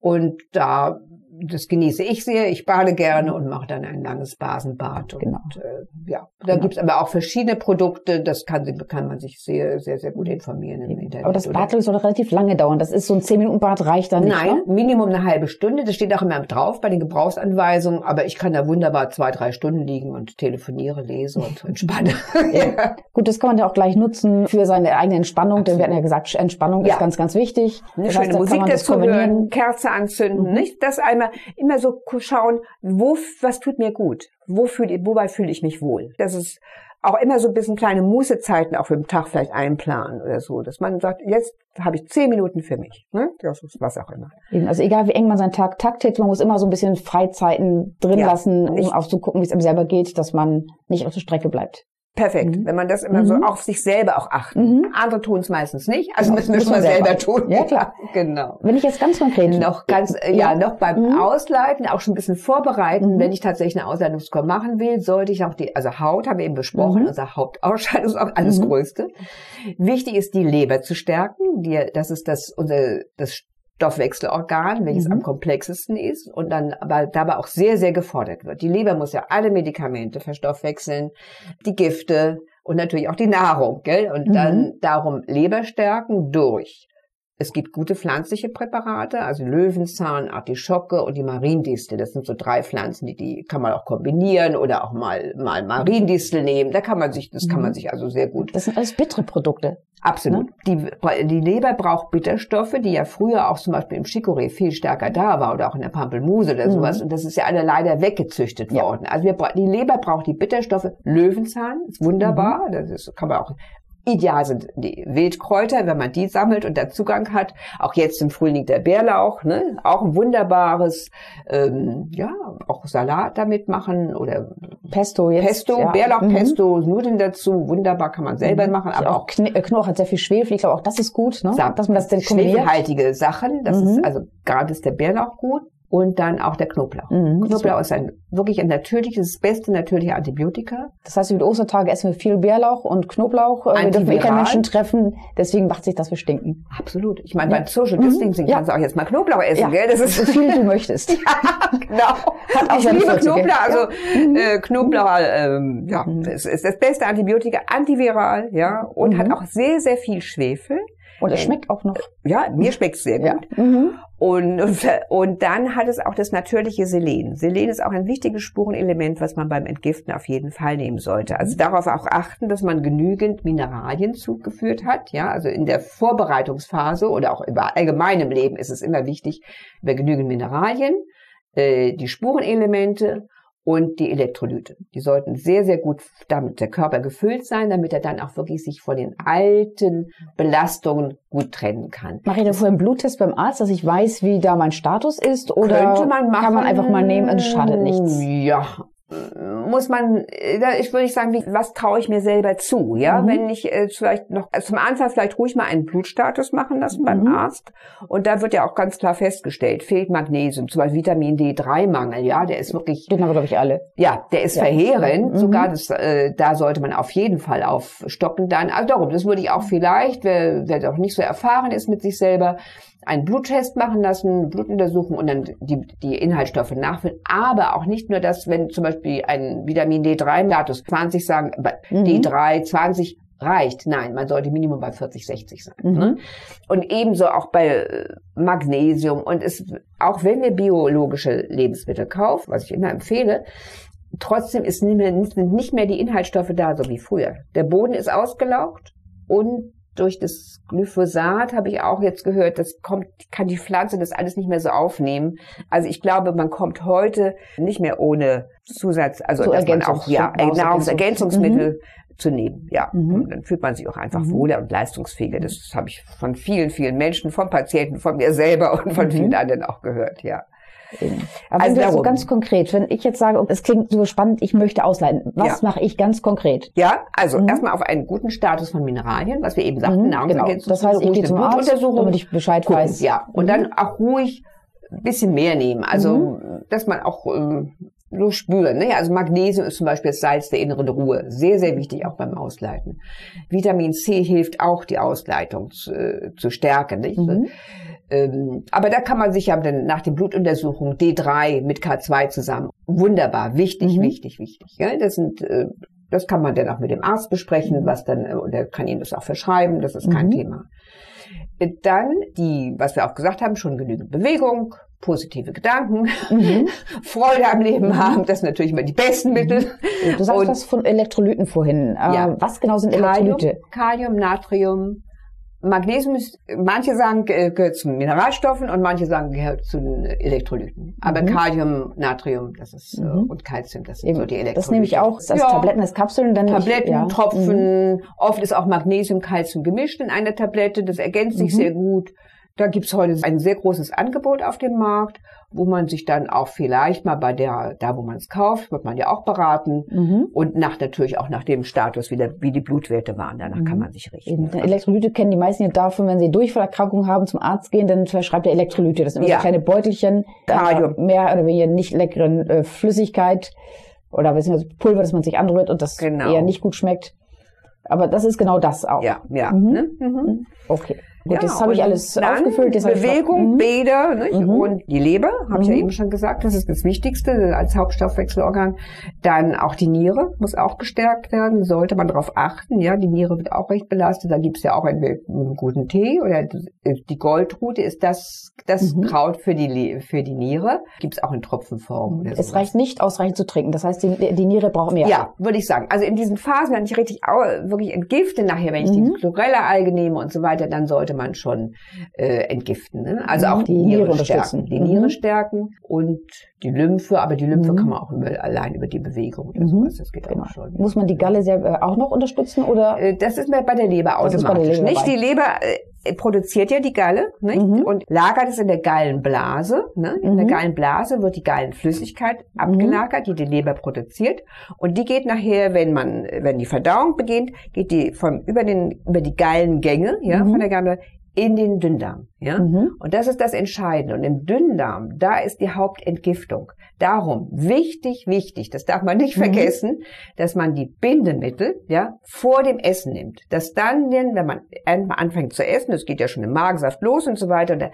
Und da, das genieße ich sehr. Ich bade gerne und mache dann ein langes Basenbad. Und, Genau. äh, ja, da Genau. gibt's aber auch verschiedene Produkte. Das kann, kann man sich sehr, sehr, sehr gut informieren im Internet. Aber das oder- Bad soll doch relativ lange dauern. Das ist so ein 10-Minuten-Bad reicht dann nicht. Nein, Ne? Minimum eine halbe Stunde. Das steht auch immer drauf bei den Gebrauchsanweisungen. Aber ich kann da wunderbar zwei, drei Stunden liegen und telefoniere, lese und entspanne. ja. Gut, das kann man ja auch gleich nutzen für seine eigene Entspannung. Denn wir hatten ja gesagt, Entspannung Ja. ist ganz, ganz wichtig. Eine Das schöne heißt, kann Musik dazu hören, Kerze anzünden, Mhm. nicht? Das einmal immer so schauen, wo, was tut mir gut? Wo fühl, wobei fühle ich mich wohl? Das ist auch immer so ein bisschen kleine Mußezeiten auch für den Tag vielleicht einplanen oder so, dass man sagt, jetzt habe ich zehn Minuten für mich, ne? Das ist was auch immer. Also egal wie eng man seinen Tag taktet, man muss immer so ein bisschen Freizeiten drin Ja, lassen, um nicht- auch zu gucken, wie es einem selber geht, dass man nicht auf der Strecke bleibt. Perfekt. Mhm. Wenn man das immer so Mhm. auf sich selber auch achten. Mhm. Andere tun es meistens nicht, also Genau, müssen wir schon mal selber, selber. tun. Ja, klar. Genau. Wenn ich jetzt ganz konkret Noch ganz, äh, ja, Ja. noch beim Mhm. Ausleiten, auch schon ein bisschen vorbereiten. Mhm. Wenn ich tatsächlich eine Ausleitungskur machen will, sollte ich auch die, also Haut haben wir eben besprochen, Mhm. unser Hauptausscheidungsorgan, alles Mhm. Größte. Wichtig ist, die Leber zu stärken. Die, das ist das, unser, das Stoffwechselorgan, welches Mhm. am komplexesten ist und dann aber dabei auch sehr, sehr gefordert wird. Die Leber muss ja alle Medikamente verstoffwechseln, die Gifte und natürlich auch die Nahrung, gell? Und Mhm. dann darum Leber stärken durch es gibt gute pflanzliche Präparate, also Löwenzahn, Artischocke und die Mariendistel. Das sind so drei Pflanzen, die, die kann man auch kombinieren oder auch mal, mal Mariendistel nehmen. Da kann man sich, das kann Mhm. man sich also sehr gut Das sind alles bittere Produkte. Absolut. Die, die Leber braucht Bitterstoffe, die ja früher auch zum Beispiel im Chicorée viel stärker da war oder auch in der Pampelmuse oder Mhm. sowas. Und das ist ja alle leider weggezüchtet Ja. worden. Also wir, die Leber braucht die Bitterstoffe. Löwenzahn ist wunderbar. Mhm. Das ist, kann man auch Ideal sind die Wildkräuter, wenn man die sammelt und da Zugang hat. Auch jetzt im Frühling der Bärlauch, ne? auch ein wunderbares, ähm, ja, auch Salat damit machen oder Pesto jetzt. Pesto, ja. Bärlauchpesto, Nudeln dazu, wunderbar kann man selber machen, Aber aber auch Kn äh, Knoch hat sehr viel Schwefel. Ich glaube, auch das ist gut, ne? Samt. dass man das dann kombiniert. schwefelhaltige Sachen. Das Mhm. ist also gerade ist der Bärlauch gut und dann auch der Knoblauch. Mhm. Knoblauch ist ein wirklich ein natürliches, das beste natürliche Antibiotika. Das heißt, über die Ostertage essen wir viel Bärlauch und Knoblauch. Äh, Wir dürfen eh keine Antiviral. Menschen treffen, deswegen macht sich, dass wir stinken. Absolut. Ich meine, Ja. beim Social Mhm. Distancing Ja. kannst du auch jetzt mal Knoblauch essen, gell? Das ist so viel du möchtest. genau. auch ich liebe. Knoblauch. Also Mhm. äh, Knoblauch, ähm, ja, Mhm. ist das beste Antibiotika, antiviral, ja, und Mhm. hat auch sehr, sehr viel Schwefel. Und es schmeckt auch noch. Ja, mir schmeckt es sehr Ja. gut. Mhm. Und, und, und dann hat es auch das natürliche Selen. Selen ist auch ein wichtiges Spurenelement, was man beim Entgiften auf jeden Fall nehmen sollte. Also darauf auch achten, dass man genügend Mineralien zugeführt hat. Ja, also in der Vorbereitungsphase oder auch über allgemeinem Leben ist es immer wichtig, über genügend Mineralien, äh, die Spurenelemente und die Elektrolyte. Die sollten sehr, sehr gut damit der Körper gefüllt sein, damit er dann auch wirklich sich von den alten Belastungen gut trennen kann. Mache ich da vorher einen Bluttest beim Arzt, dass ich weiß, wie da mein Status ist? Oder Könnte man machen. kann man einfach mal nehmen, es schadet nichts? Ja. Muss man, da- ich würde nicht sagen, wie, was traue ich mir selber zu, ja? Mhm. Wenn ich äh, vielleicht noch, also zum Anfang vielleicht ruhig mal einen Blutstatus machen lassen beim Mhm. Arzt. Und da wird ja auch ganz klar festgestellt, fehlt Magnesium, zum Beispiel Vitamin D3-Mangel, ja, der ist wirklich, Den haben wir, glaube ich, alle. ja, der ist Ja. verheerend. Mhm. Sogar das, äh, da sollte man auf jeden Fall aufstocken dann. Also darum, das würde ich auch vielleicht, wer, wer doch nicht so erfahren ist mit sich selber, einen Bluttest machen lassen, Blutuntersuchung und dann die, die Inhaltsstoffe nachfüllen. Aber auch nicht nur das, wenn zum Beispiel ein Vitamin D3-Status 20 sagen, Mhm. D3 20 reicht. Nein, man sollte Minimum bei 40, 60 sein. Mhm. Ne? Und ebenso auch bei äh, Magnesium. Und es, auch wenn wir biologische Lebensmittel kaufen, was ich immer empfehle, trotzdem ist nicht mehr, sind nicht mehr die Inhaltsstoffe da, so wie früher. Der Boden ist ausgelaugt und durch das Glyphosat habe ich auch jetzt gehört, das kommt, kann die Pflanze das alles nicht mehr so aufnehmen. Also ich glaube, man kommt heute nicht mehr ohne Zusatz, also So dass man auch ja, Nahrungsergänzungsmittel zu nehmen. Ja, Mhm. und dann fühlt man sich auch einfach Mhm. wohler und leistungsfähiger. Das habe ich von vielen, vielen Menschen, vom Patienten, von mir selber und von Mhm. vielen anderen auch gehört. Ja. Aber Also wenn wir so darum. ganz konkret, wenn ich jetzt sage, es klingt so spannend, ich möchte ausleiten, was Ja. mache ich ganz konkret? Ja, also Mhm. erstmal auf einen guten Status von Mineralien, was wir eben sagten, Mhm, genau. Nahrungsergänzungsmittel, Das heißt, ich gehe zum Arzt, damit ich Bescheid gucken, weiß. Ja, und Mhm. dann auch ruhig ein bisschen mehr nehmen. Also, Mhm. dass man auch ähm, so spüren. Ne? Also Magnesium ist zum Beispiel das Salz der inneren Ruhe. Sehr, sehr wichtig auch beim Ausleiten. Vitamin C hilft auch, die Ausleitung zu, äh, zu stärken. Nicht? Mhm. Ähm, aber da kann man sich ja dann nach den Blutuntersuchungen D3 mit K2 zusammen. Wunderbar, wichtig, Mhm. wichtig, wichtig. Ja, das sind, äh, das kann man dann auch mit dem Arzt besprechen, was dann, äh, und er kann Ihnen das auch verschreiben, das ist kein Mhm. Thema. Äh, Dann die, was wir auch gesagt haben, schon genügend Bewegung, positive Gedanken, Mhm. Freude am Leben haben, das sind natürlich immer die besten Mittel. Du sagst Und- was von Elektrolyten vorhin. Äh, Ja. Was genau sind Kalium, Elektrolyte? Kalium, Natrium, Magnesium ist, manche sagen, ge- gehört zu Mineralstoffen und manche sagen, gehört zu den Elektrolyten. Aber Mhm. Kalium, Natrium, das ist, äh, Mhm. und Calcium, das sind Eben, so die Elektrolyte. das nehme ich auch, das Ja. Tabletten, das Kapseln, dann Tabletten, ja. Mhm. Tropfen, oft ist auch Magnesium, Calcium gemischt in einer Tablette, das ergänzt sich Mhm. sehr gut. Da gibt's heute ein sehr großes Angebot auf dem Markt, wo man sich dann auch vielleicht mal bei der, da wo man es kauft, wird man ja auch beraten. Mhm. Und nach natürlich auch nach dem Status, wie, der, wie die Blutwerte waren. Danach Mhm. kann man sich richten. Eben, denn Elektrolyte kennen die meisten ja davon, wenn sie Durchfallerkrankungen haben, zum Arzt gehen, dann verschreibt er Elektrolyte. Das sind immer Ja. so kleine Beutelchen, mehr oder weniger nicht leckeren äh, Flüssigkeit oder beziehungsweise Pulver, das man sich anrührt und das Genau. eher nicht gut schmeckt. Aber das ist genau das auch. Ja, ja. Mhm. Ne? Mhm. Okay. Gut, Ja, das habe ich alles aufgefüllt. Das Bewegung, Mhm. Bäder nicht? Mhm. und die Leber, habe ich ja Mhm. eben schon gesagt, das ist das Wichtigste als Hauptstoffwechselorgan. Dann auch die Niere muss auch gestärkt werden, sollte man darauf achten. Ja, die Niere wird auch recht belastet. Da gibt's ja auch einen, einen guten Tee oder die Goldrute ist das das Mhm. Kraut für die für die Niere. Gibt's auch in Tropfenform. Es sowas. reicht nicht ausreichend zu trinken. Das heißt, die, die Niere braucht mehr. Ja, würde ich sagen. Also in diesen Phasen, wenn ich richtig wirklich entgifte nachher, wenn ich Mhm. die Chlorella-Alge nehme und so weiter, dann sollte man schon äh, entgiften. Ne? Also Mhm, auch die Niere Niere, stärken. Die Mhm. Niere stärken und die Lymphe, aber die Lymphe Mhm. kann man auch über, allein über die Bewegung oder Mhm. sowas. Das geht Genau. auch schon. Muss man die Galle sehr, äh, auch noch unterstützen oder? Äh, Das ist mir bei der Leber bei automatisch. Leber nicht dabei. die Leber, äh, produziert ja die Galle nicht? Mhm. und lagert es in der Gallenblase. Ne? In der Mhm. Gallenblase wird die Gallenflüssigkeit abgelagert, die die Leber produziert. Und die geht nachher, wenn man, wenn die Verdauung beginnt, geht die vom, über den, über die Gallengänge, ja, Mhm. von der Galle in den Dünndarm, ja. Mhm. Und das ist das Entscheidende. Und im Dünndarm, da ist die Hauptentgiftung. Darum wichtig, wichtig, das darf man nicht Mhm. vergessen, dass man die Bindemittel ja vor dem Essen nimmt. Dass dann, wenn man anfängt zu essen, das geht ja schon im Magensaft los und so weiter, und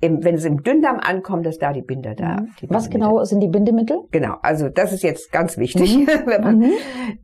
im, wenn es im Dünndarm ankommt, dass da die Binder da. Mhm. Die Was genau sind die Bindemittel? Genau, also das ist jetzt ganz wichtig, wenn man, Mhm.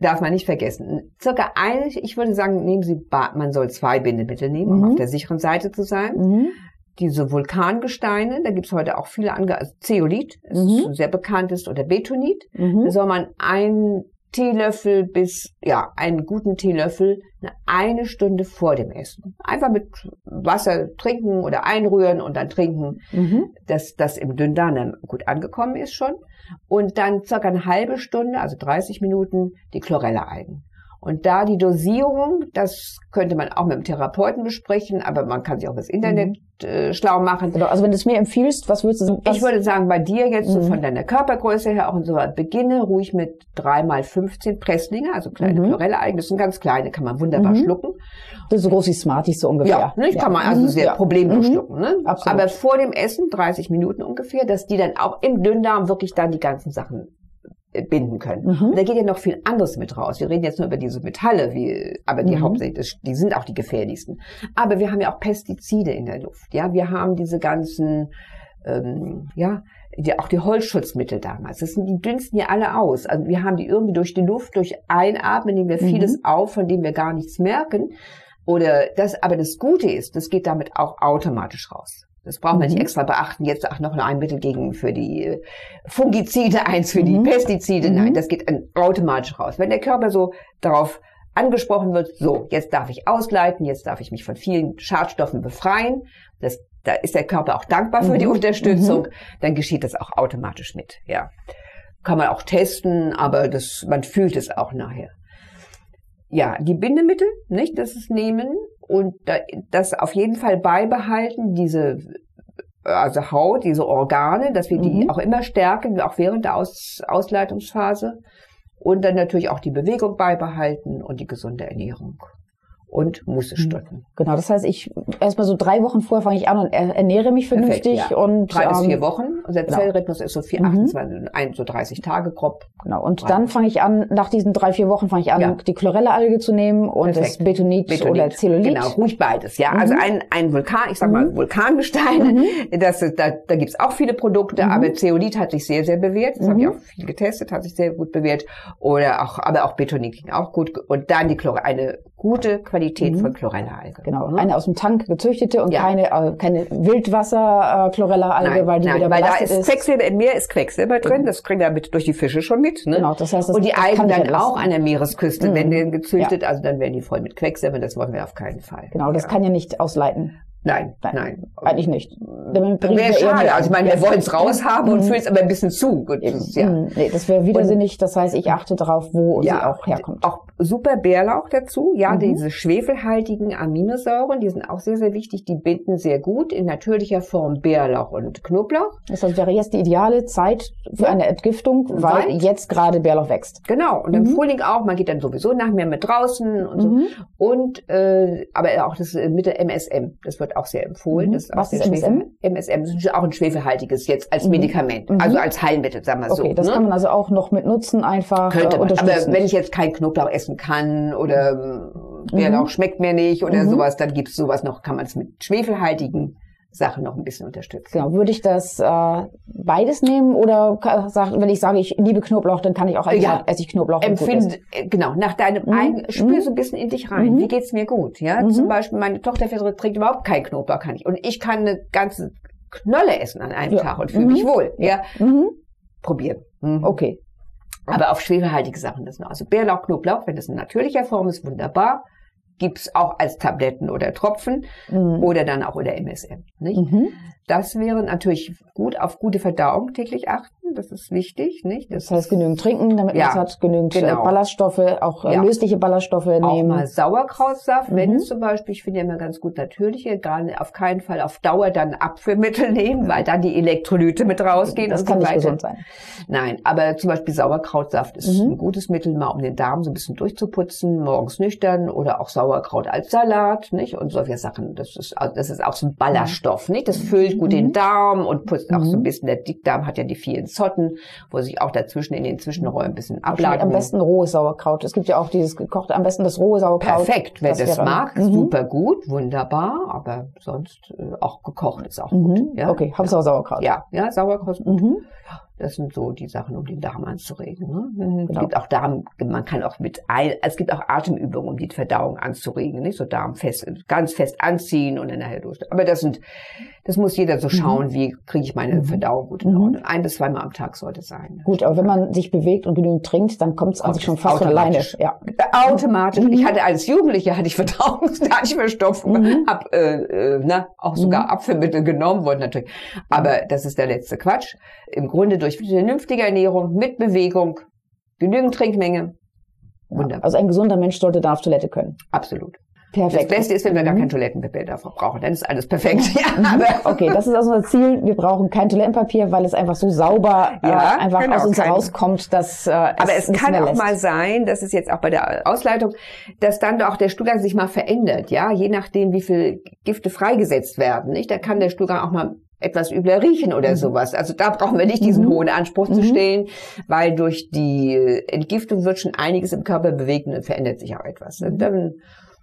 darf man nicht vergessen. Circa eine, ich würde sagen, nehmen Sie, man soll zwei Bindemittel nehmen, um Mhm. auf der sicheren Seite zu sein. Diese Vulkangesteine, da gibt's heute auch viele andere, also Zeolit, ist Mhm. sehr bekannt ist, oder Betonit. Da Mhm. soll man einen Teelöffel bis, ja, einen guten Teelöffel eine, eine Stunde vor dem Essen. Einfach mit Wasser trinken oder einrühren und dann trinken Mhm. dass das im Dünndarm dann gut angekommen ist schon. Und dann circa eine halbe Stunde, also 30 Minuten, die Chlorella-Algen. Und da die Dosierung, das könnte man auch mit dem Therapeuten besprechen, aber man kann sich auch das Internet äh, schlau machen. Genau. Also wenn du es mir empfiehlst, was würdest du sagen? Ich würde sagen, bei dir jetzt so Mhm. von deiner Körpergröße her auch und so weiter, beginne ruhig mit drei mal 15 Presslinge, also kleine Mhm. Chlorella-Algen. Das sind ganz kleine, kann man wunderbar Mhm. schlucken. das ist so groß wie Smarties so ungefähr. Ja, ne, kann man also Mhm. sehr Ja. problemlos Mhm. schlucken. Ne? Absolut. Aber vor dem Essen, 30 Minuten ungefähr, dass die dann auch im Dünndarm wirklich dann die ganzen Sachen binden können. Mhm. Da geht ja noch viel anderes mit raus. Wir reden jetzt nur über diese Metalle, wie, aber die Mhm. hauptsächlich, die sind auch die gefährlichsten. Aber wir haben ja auch Pestizide in der Luft. Ja, wir haben diese ganzen, ähm, ja, die, auch die Holzschutzmittel damals. Das sind, die dünsten ja alle aus. Also wir haben die irgendwie durch die Luft, durch Einatmen, nehmen wir Mhm. vieles auf, von dem wir gar nichts merken. Oder das, aber das Gute ist, das geht damit auch automatisch raus. Das braucht man Mhm. nicht extra beachten. Jetzt auch noch ein Mittel gegen für die äh, Fungizide, eins für die Mhm. Pestizide. Mhm. Nein, das geht dann automatisch raus. Wenn der Körper so darauf angesprochen wird, so, jetzt darf ich ausleiten, jetzt darf ich mich von vielen Schadstoffen befreien, das, da ist der Körper auch dankbar für Mhm. die Unterstützung, dann geschieht das auch automatisch mit, ja. Kann man auch testen, aber das, man fühlt es auch nachher. Ja, die Bindemittel, nicht, das ist nehmen und da- das auf jeden Fall beibehalten, diese also Haut, diese Organe, dass wir die Mhm. auch immer stärken, auch während der Aus Ausleitungsphase. Und dann natürlich auch die Bewegung beibehalten und die gesunde Ernährung. Und Mußestunden. Genau, das heißt, ich erstmal so drei Wochen vorher fange ich an und er- ernähre mich Perfekt, vernünftig ja. und Drei bis ähm, vier Wochen. Unser genau. Zellrhythmus ist so vier, Mhm. 28, ein, so 30 Tage grob. Genau, und Drei dann fange ich an, nach diesen drei, vier Wochen fange ich an, Ja. die Chlorella-Alge zu nehmen und das Perfekt. Betonit, Betonit. oder Zellulit. Genau, ruhig beides, ja. Mhm. Also ein, ein Vulkan, ich sag mal Mhm. Vulkangesteine, das, da, da gibt's auch viele Produkte, Mhm. aber Zeolit hat sich sehr, sehr bewährt. Das habe ich Mhm. auch viel getestet, hat sich sehr gut bewährt. Oder auch, aber auch Betonit ging auch gut. Und dann die Chlor eine gute Qualität Mhm. von Chlorella-Alge. Genau, Mhm. eine aus dem Tank gezüchtete und Ja. keine, äh, keine Wildwasser-Chlorella-Alge, weil die nein, wieder weil da ist ist. Quecksilber, im Meer ist Quecksilber drin, das kriegen wir mit, durch die Fische schon mit. Ne? Genau, das heißt, das und die Algen dann auch an der Meeresküste, Mhm. wenn die gezüchtet, also dann werden die voll mit Quecksilber, das wollen wir auf keinen Fall. Genau, das ja. kann ja nicht ausleiten. Nein, Nein, nein. Eigentlich nicht. Damit bringen Wäre schade. Also ich meine, wir wollen es raushaben und Mhm. fühlen es aber ein bisschen zu. Gut, das ja. Mm, Nee, das wäre widersinnig. Das heißt, ich achte darauf, wo sie Ja, auch herkommt. Auch super Bärlauch dazu. Ja, Mhm. diese schwefelhaltigen Aminosäuren, die sind auch sehr, sehr wichtig. Die binden sehr gut in natürlicher Form Bärlauch und Knoblauch. Das heißt, wäre jetzt die ideale Zeit für eine Entgiftung, weil Weil- jetzt gerade Bärlauch wächst. Genau. Und im Mhm. Frühling auch. Man geht dann sowieso nach mehr mit draußen und so. Mhm. Und äh, aber auch das äh, Mittel MSM, das wird auch sehr empfohlen. Mhm. Das ist auch Was ist MSM? MSM ist auch ein schwefelhaltiges jetzt als Mhm. Medikament, Mhm. also als Heilmittel, sagen wir so. Okay, das ne? kann man also auch noch mit nutzen, einfach Könnte äh, man. Aber wenn ich jetzt keinen Knoblauch essen kann oder ähm, Bärlauch Mhm. schmeckt mir nicht oder Mhm. sowas, dann gibt's sowas noch, kann man es mit schwefelhaltigen Sachen noch ein bisschen unterstützen. Genau, würde ich das äh, beides nehmen oder sag, wenn ich sage, ich liebe Knoblauch, dann kann ich auch einfach Ja. esse ich Knoblauch. Empfinde, äh, genau, nach deinem Mhm. eigenen, spür Mhm. so ein bisschen in dich rein. Mhm. Wie geht's mir gut? Ja, Mhm. zum Beispiel meine Tochter trägt überhaupt keinen Knoblauch, kann ich. Und ich kann eine ganze Knolle essen an einem Ja. Tag und fühle Mhm. mich wohl. Ja, Mhm. probieren. Mhm. Okay. Aber auf schwefelhaltige Sachen das noch. Also Bärlauch, Knoblauch, wenn das in natürlicher Form ist, wunderbar. Gibt's auch als Tabletten oder Tropfen Mhm. oder dann auch oder MSM. Nicht? Mhm. Das wäre natürlich gut, auf gute Verdauung täglich achten. Das ist wichtig, nicht? Das, das heißt genügend trinken, damit ja, man es hat, genügend äh, genau. Ballaststoffe, auch äh, ja. lösliche Ballaststoffe nehmen. Auch mal Sauerkrautsaft, mhm. wenn es zum Beispiel, ich finde ja immer ganz gut natürliche, gar nicht, auf keinen Fall auf Dauer dann Abführmittel nehmen, weil dann die Elektrolyte mit rausgehen. Das kann so nicht gesund sein. Nein, aber zum Beispiel Sauerkrautsaft ist mhm. ein gutes Mittel, mal um den Darm so ein bisschen durchzuputzen, morgens nüchtern oder auch Sauerkraut als Salat, nicht? Und solche Sachen. Das ist, das ist auch so ein Ballaststoff, nicht? Das füllt gut mhm. den Darm und putzt auch so ein mhm. bisschen, der Dickdarm hat ja die vielen Zotten, wo sich auch dazwischen in den Zwischenräumen ein bisschen abladen. Am besten rohes Sauerkraut. Es gibt ja auch dieses gekochte, am besten das rohe Sauerkraut. Perfekt, wer das, das mag, mhm. super gut, wunderbar, aber sonst äh, auch gekocht ist auch gut. Mhm. Ja? Okay, Hauptsache Sauerkraut. Ja, ja, Sauerkraut ist gut. Mhm. Das sind so die Sachen, um den Darm anzuregen. Ne? Genau. Es gibt auch Darm, man kann auch mit ein, es gibt auch Atemübungen, um die Verdauung anzuregen, nicht so Darm fest, ganz fest anziehen und dann nachher durch. Aber das sind, das muss jeder so mhm. schauen, mhm. wie kriege ich meine mhm. Verdauung gut in mhm. Ordnung. Ein bis zweimal am Tag sollte es sein. Gut, aber wenn man sich bewegt und genügend trinkt, dann kommt es an sich schon fast alleine. Ja. Automatisch. Mhm. Ich hatte als Jugendliche hatte ich Verdauung, da hatte ich Verstopfung, mhm. hab äh, äh, na, auch sogar Abführmittel genommen, wollte natürlich. Aber das ist der letzte Quatsch. Im Grunde durch durch vernünftige Ernährung mit Bewegung, genügend Trinkmenge. Wunderbar. Also ein gesunder Mensch sollte da auf Toilette können. Absolut. Perfekt. Das Beste ist, wenn wir gar mhm. kein Toilettenpapier davon brauchen. Dann ist alles perfekt. Ja, mhm. okay, das ist also unser Ziel. Wir brauchen kein Toilettenpapier, weil es einfach so sauber äh, ja, äh, einfach genau, aus uns herauskommt, dass äh, Aber es, es kann auch lässt. mal sein, das ist jetzt auch bei der Ausleitung, dass dann auch der Stuhlgang sich mal verändert. Ja, je nachdem, wie viel Gifte freigesetzt werden. Nicht, da kann der Stuhlgang auch mal etwas übler riechen oder mhm. sowas. Also da brauchen wir nicht diesen mhm. hohen Anspruch mhm. zu stellen, weil durch die Entgiftung wird schon einiges im Körper bewegt und verändert sich auch etwas. Und dann,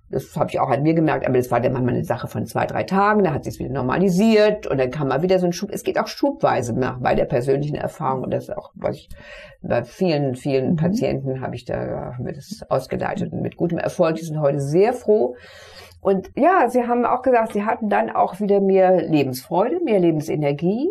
das habe ich auch an mir gemerkt, aber das war dann manchmal eine Sache von zwei, drei Tagen, da hat sich wieder normalisiert und dann kam mal wieder so ein Schub. Es geht auch schubweise nach bei der persönlichen Erfahrung und das auch, was ich bei vielen, vielen mhm. Patienten habe ich da, haben wir das ausgeleitet und mit gutem Erfolg. Die sind heute sehr froh, und ja, sie haben auch gesagt, sie hatten dann auch wieder mehr Lebensfreude, mehr Lebensenergie,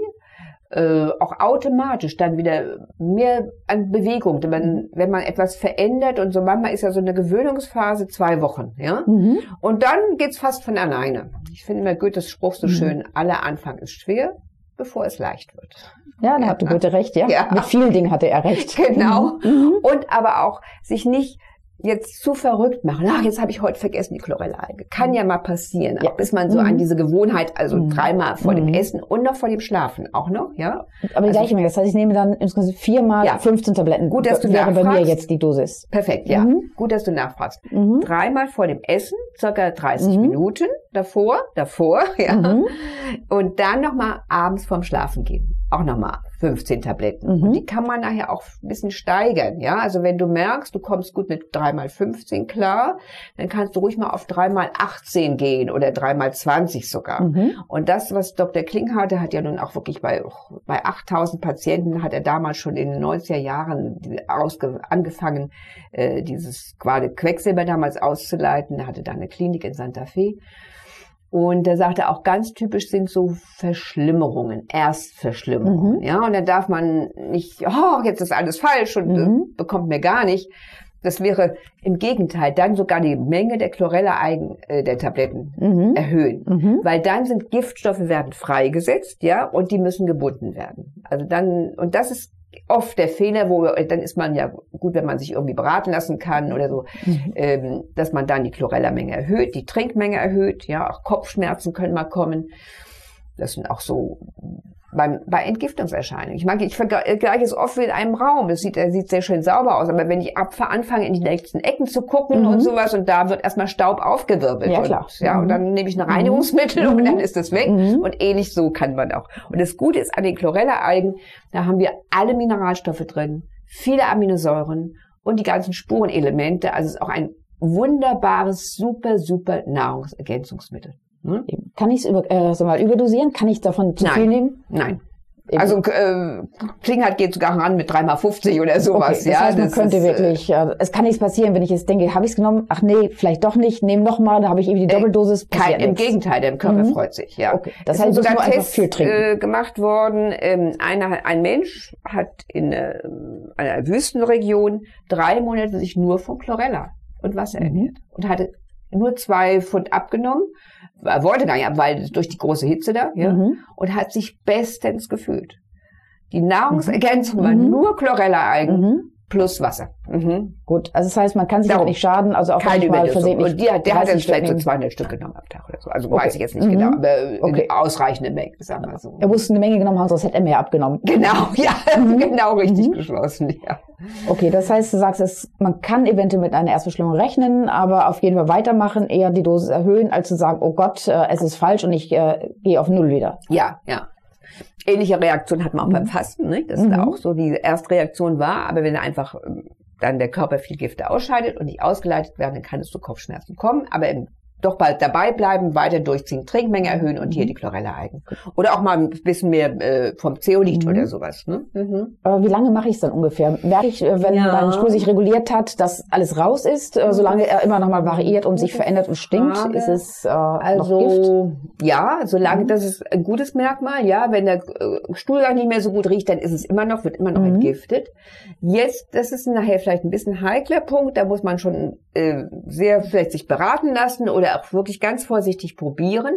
äh, auch automatisch dann wieder mehr an Bewegung. Wenn man, wenn man etwas verändert und so manchmal ist ja so eine Gewöhnungsphase zwei Wochen, ja. Mhm. Und dann geht's fast von alleine. Ich finde immer Goethes Spruch so mhm. schön, aller Anfang ist schwer, bevor es leicht wird. Ja, da hat Goethe recht, ja. ja. Mit vielen Dingen hatte er recht. Genau. Mhm. Und aber auch sich nicht jetzt zu verrückt machen. Ach, jetzt habe ich heute vergessen die Chlorella-Alge. Kann ja mal passieren, ja. bis man so mhm. an diese Gewohnheit, also mhm. dreimal vor dem mhm. Essen und noch vor dem Schlafen auch noch, ja. Aber die also, gleiche Menge. Das heißt, ich nehme dann insgesamt viermal ja. 15 Tabletten. Gut, dass du wäre nachfragst. bei mir jetzt die Dosis. Perfekt, ja. Mhm. Gut, dass du nachfragst. Mhm. Dreimal vor dem Essen, circa 30 mhm. Minuten davor, davor, ja. Und dann nochmal abends vorm Schlafen gehen. Auch nochmal 15 Tabletten. Mhm. Und die kann man nachher auch ein bisschen steigern, ja. Also wenn du merkst, du kommst gut mit 3x15 klar, dann kannst du ruhig mal auf 3x18 gehen oder 3x20 sogar. Mhm. Und das, was Dr. Klinghardt, hat ja nun auch wirklich bei, bei 8000 Patienten, hat er damals schon in den 90er Jahren ausge, angefangen, äh, dieses quasi Quecksilber damals auszuleiten. Er hatte da eine Klinik in Santa Fe. Und er sagte auch ganz typisch sind so Verschlimmerungen, Erstverschlimmerungen. Mhm. Ja, und da darf man nicht, oh, jetzt ist alles falsch und äh, mhm. bekommt mir gar nicht. Das wäre im Gegenteil dann sogar die Menge der Chlorella-Eigen äh, der Tabletten mhm. erhöhen, mhm. weil dann sind Giftstoffe werden freigesetzt, ja, und die müssen gebunden werden. Also dann und das ist oft der Fehler, wo dann ist man ja gut, wenn man sich irgendwie beraten lassen kann oder so, mhm. ähm, dass man dann die Chlorella-Menge erhöht, die Trinkmenge erhöht, ja, auch Kopfschmerzen können mal kommen. Das sind auch so beim, bei Entgiftungserscheinungen. Ich mag, ich vergleiche es oft mit einem Raum. Es sieht, er sieht sehr schön sauber aus, aber wenn ich ab, anfange, in die nächsten Ecken zu gucken mhm. und sowas, und da wird erstmal Staub aufgewirbelt. Ja, klar. Und, ja, mhm. und dann nehme ich ein Reinigungsmittel mhm. und dann ist das weg. Mhm. Und ähnlich so kann man auch. Und das Gute ist an den Chlorella-Algen, da haben wir alle Mineralstoffe drin, viele Aminosäuren und die ganzen Spurenelemente. Also es ist auch ein wunderbares, super, super Nahrungsergänzungsmittel. Hm? Kann ich es über, äh, mal, überdosieren? Kann ich davon zu Nein. viel nehmen? Nein. Eben. Also äh, Klinghardt geht sogar ran mit 3x50 oder sowas. Okay, das ja, heißt, man das könnte ist, äh, wirklich, äh, es kann nichts passieren, wenn ich jetzt denke, habe ich es genommen? Ach nee, vielleicht doch nicht, nehme nochmal, da habe ich eben die äh, Doppeldosis. Kein, Im Gegenteil, der Körper mhm. freut sich. Ja. Okay. Das es heißt, sogar nur Tests viel trinken. Äh, gemacht worden. Ähm, einer, ein Mensch hat in äh, einer Wüstenregion drei Monate sich nur von Chlorella und Wasser mhm. ernährt und hatte nur zwei Pfund abgenommen, wollte gar nicht ab, weil durch die große Hitze da, ja, mhm. und hat sich bestens gefühlt. Die Nahrungsergänzung war Mhm. nur Chlorella-Algen Mhm. Plus Wasser. Mhm. Gut, also das heißt, man kann sich Darum. auch nicht schaden, also auch Keine mal versehentlich Und die, hat- der hat 30 jetzt vielleicht so Stück nehme. 200 Stück genommen am Tag oder so. Also Okay. weiß ich jetzt nicht Mhm. genau, aber in Okay. ausreichende Menge, sagen wir so. Er muss eine Menge genommen haben, sonst hätte er mehr abgenommen. Genau, ja, Mhm. genau richtig Mhm. geschlossen, ja. Okay, das heißt, du sagst, es, man kann eventuell mit einer Erstbeschleunigung rechnen, aber auf jeden Fall weitermachen, eher die Dosis erhöhen, als zu sagen, oh Gott, äh, es ist falsch und ich äh, gehe auf Null wieder. Ja, ja. Ähnliche Reaktion hat man auch Mhm. beim Fasten, nicht? dass Mhm. da auch so die Erstreaktion war, aber wenn einfach ähm, dann der Körper viel Gifte ausscheidet und nicht ausgeleitet werden, dann kann es zu Kopfschmerzen kommen, aber im doch bald dabei bleiben, weiter durchziehen, Trinkmenge erhöhen und hier die Chlorella-Algen. Oder auch mal ein bisschen mehr äh, vom Zeolit Mhm. oder sowas. Ne? Mhm. Aber wie lange mache ich es dann ungefähr? Merke ich, äh, wenn Ja. mein Stuhl sich reguliert hat, dass alles raus ist, äh, solange er immer noch mal variiert und sich verändert und stinkt? Frage. Ist es äh? Also ja, solange Mhm. das ist ein gutes Merkmal, ja, wenn der äh, Stuhlgang nicht mehr so gut riecht, dann ist es immer noch, wird immer noch Mhm. entgiftet. Jetzt, das ist nachher vielleicht ein bisschen heikler Punkt, da muss man schon äh, sehr vielleicht sich beraten lassen oder auch wirklich ganz vorsichtig probieren.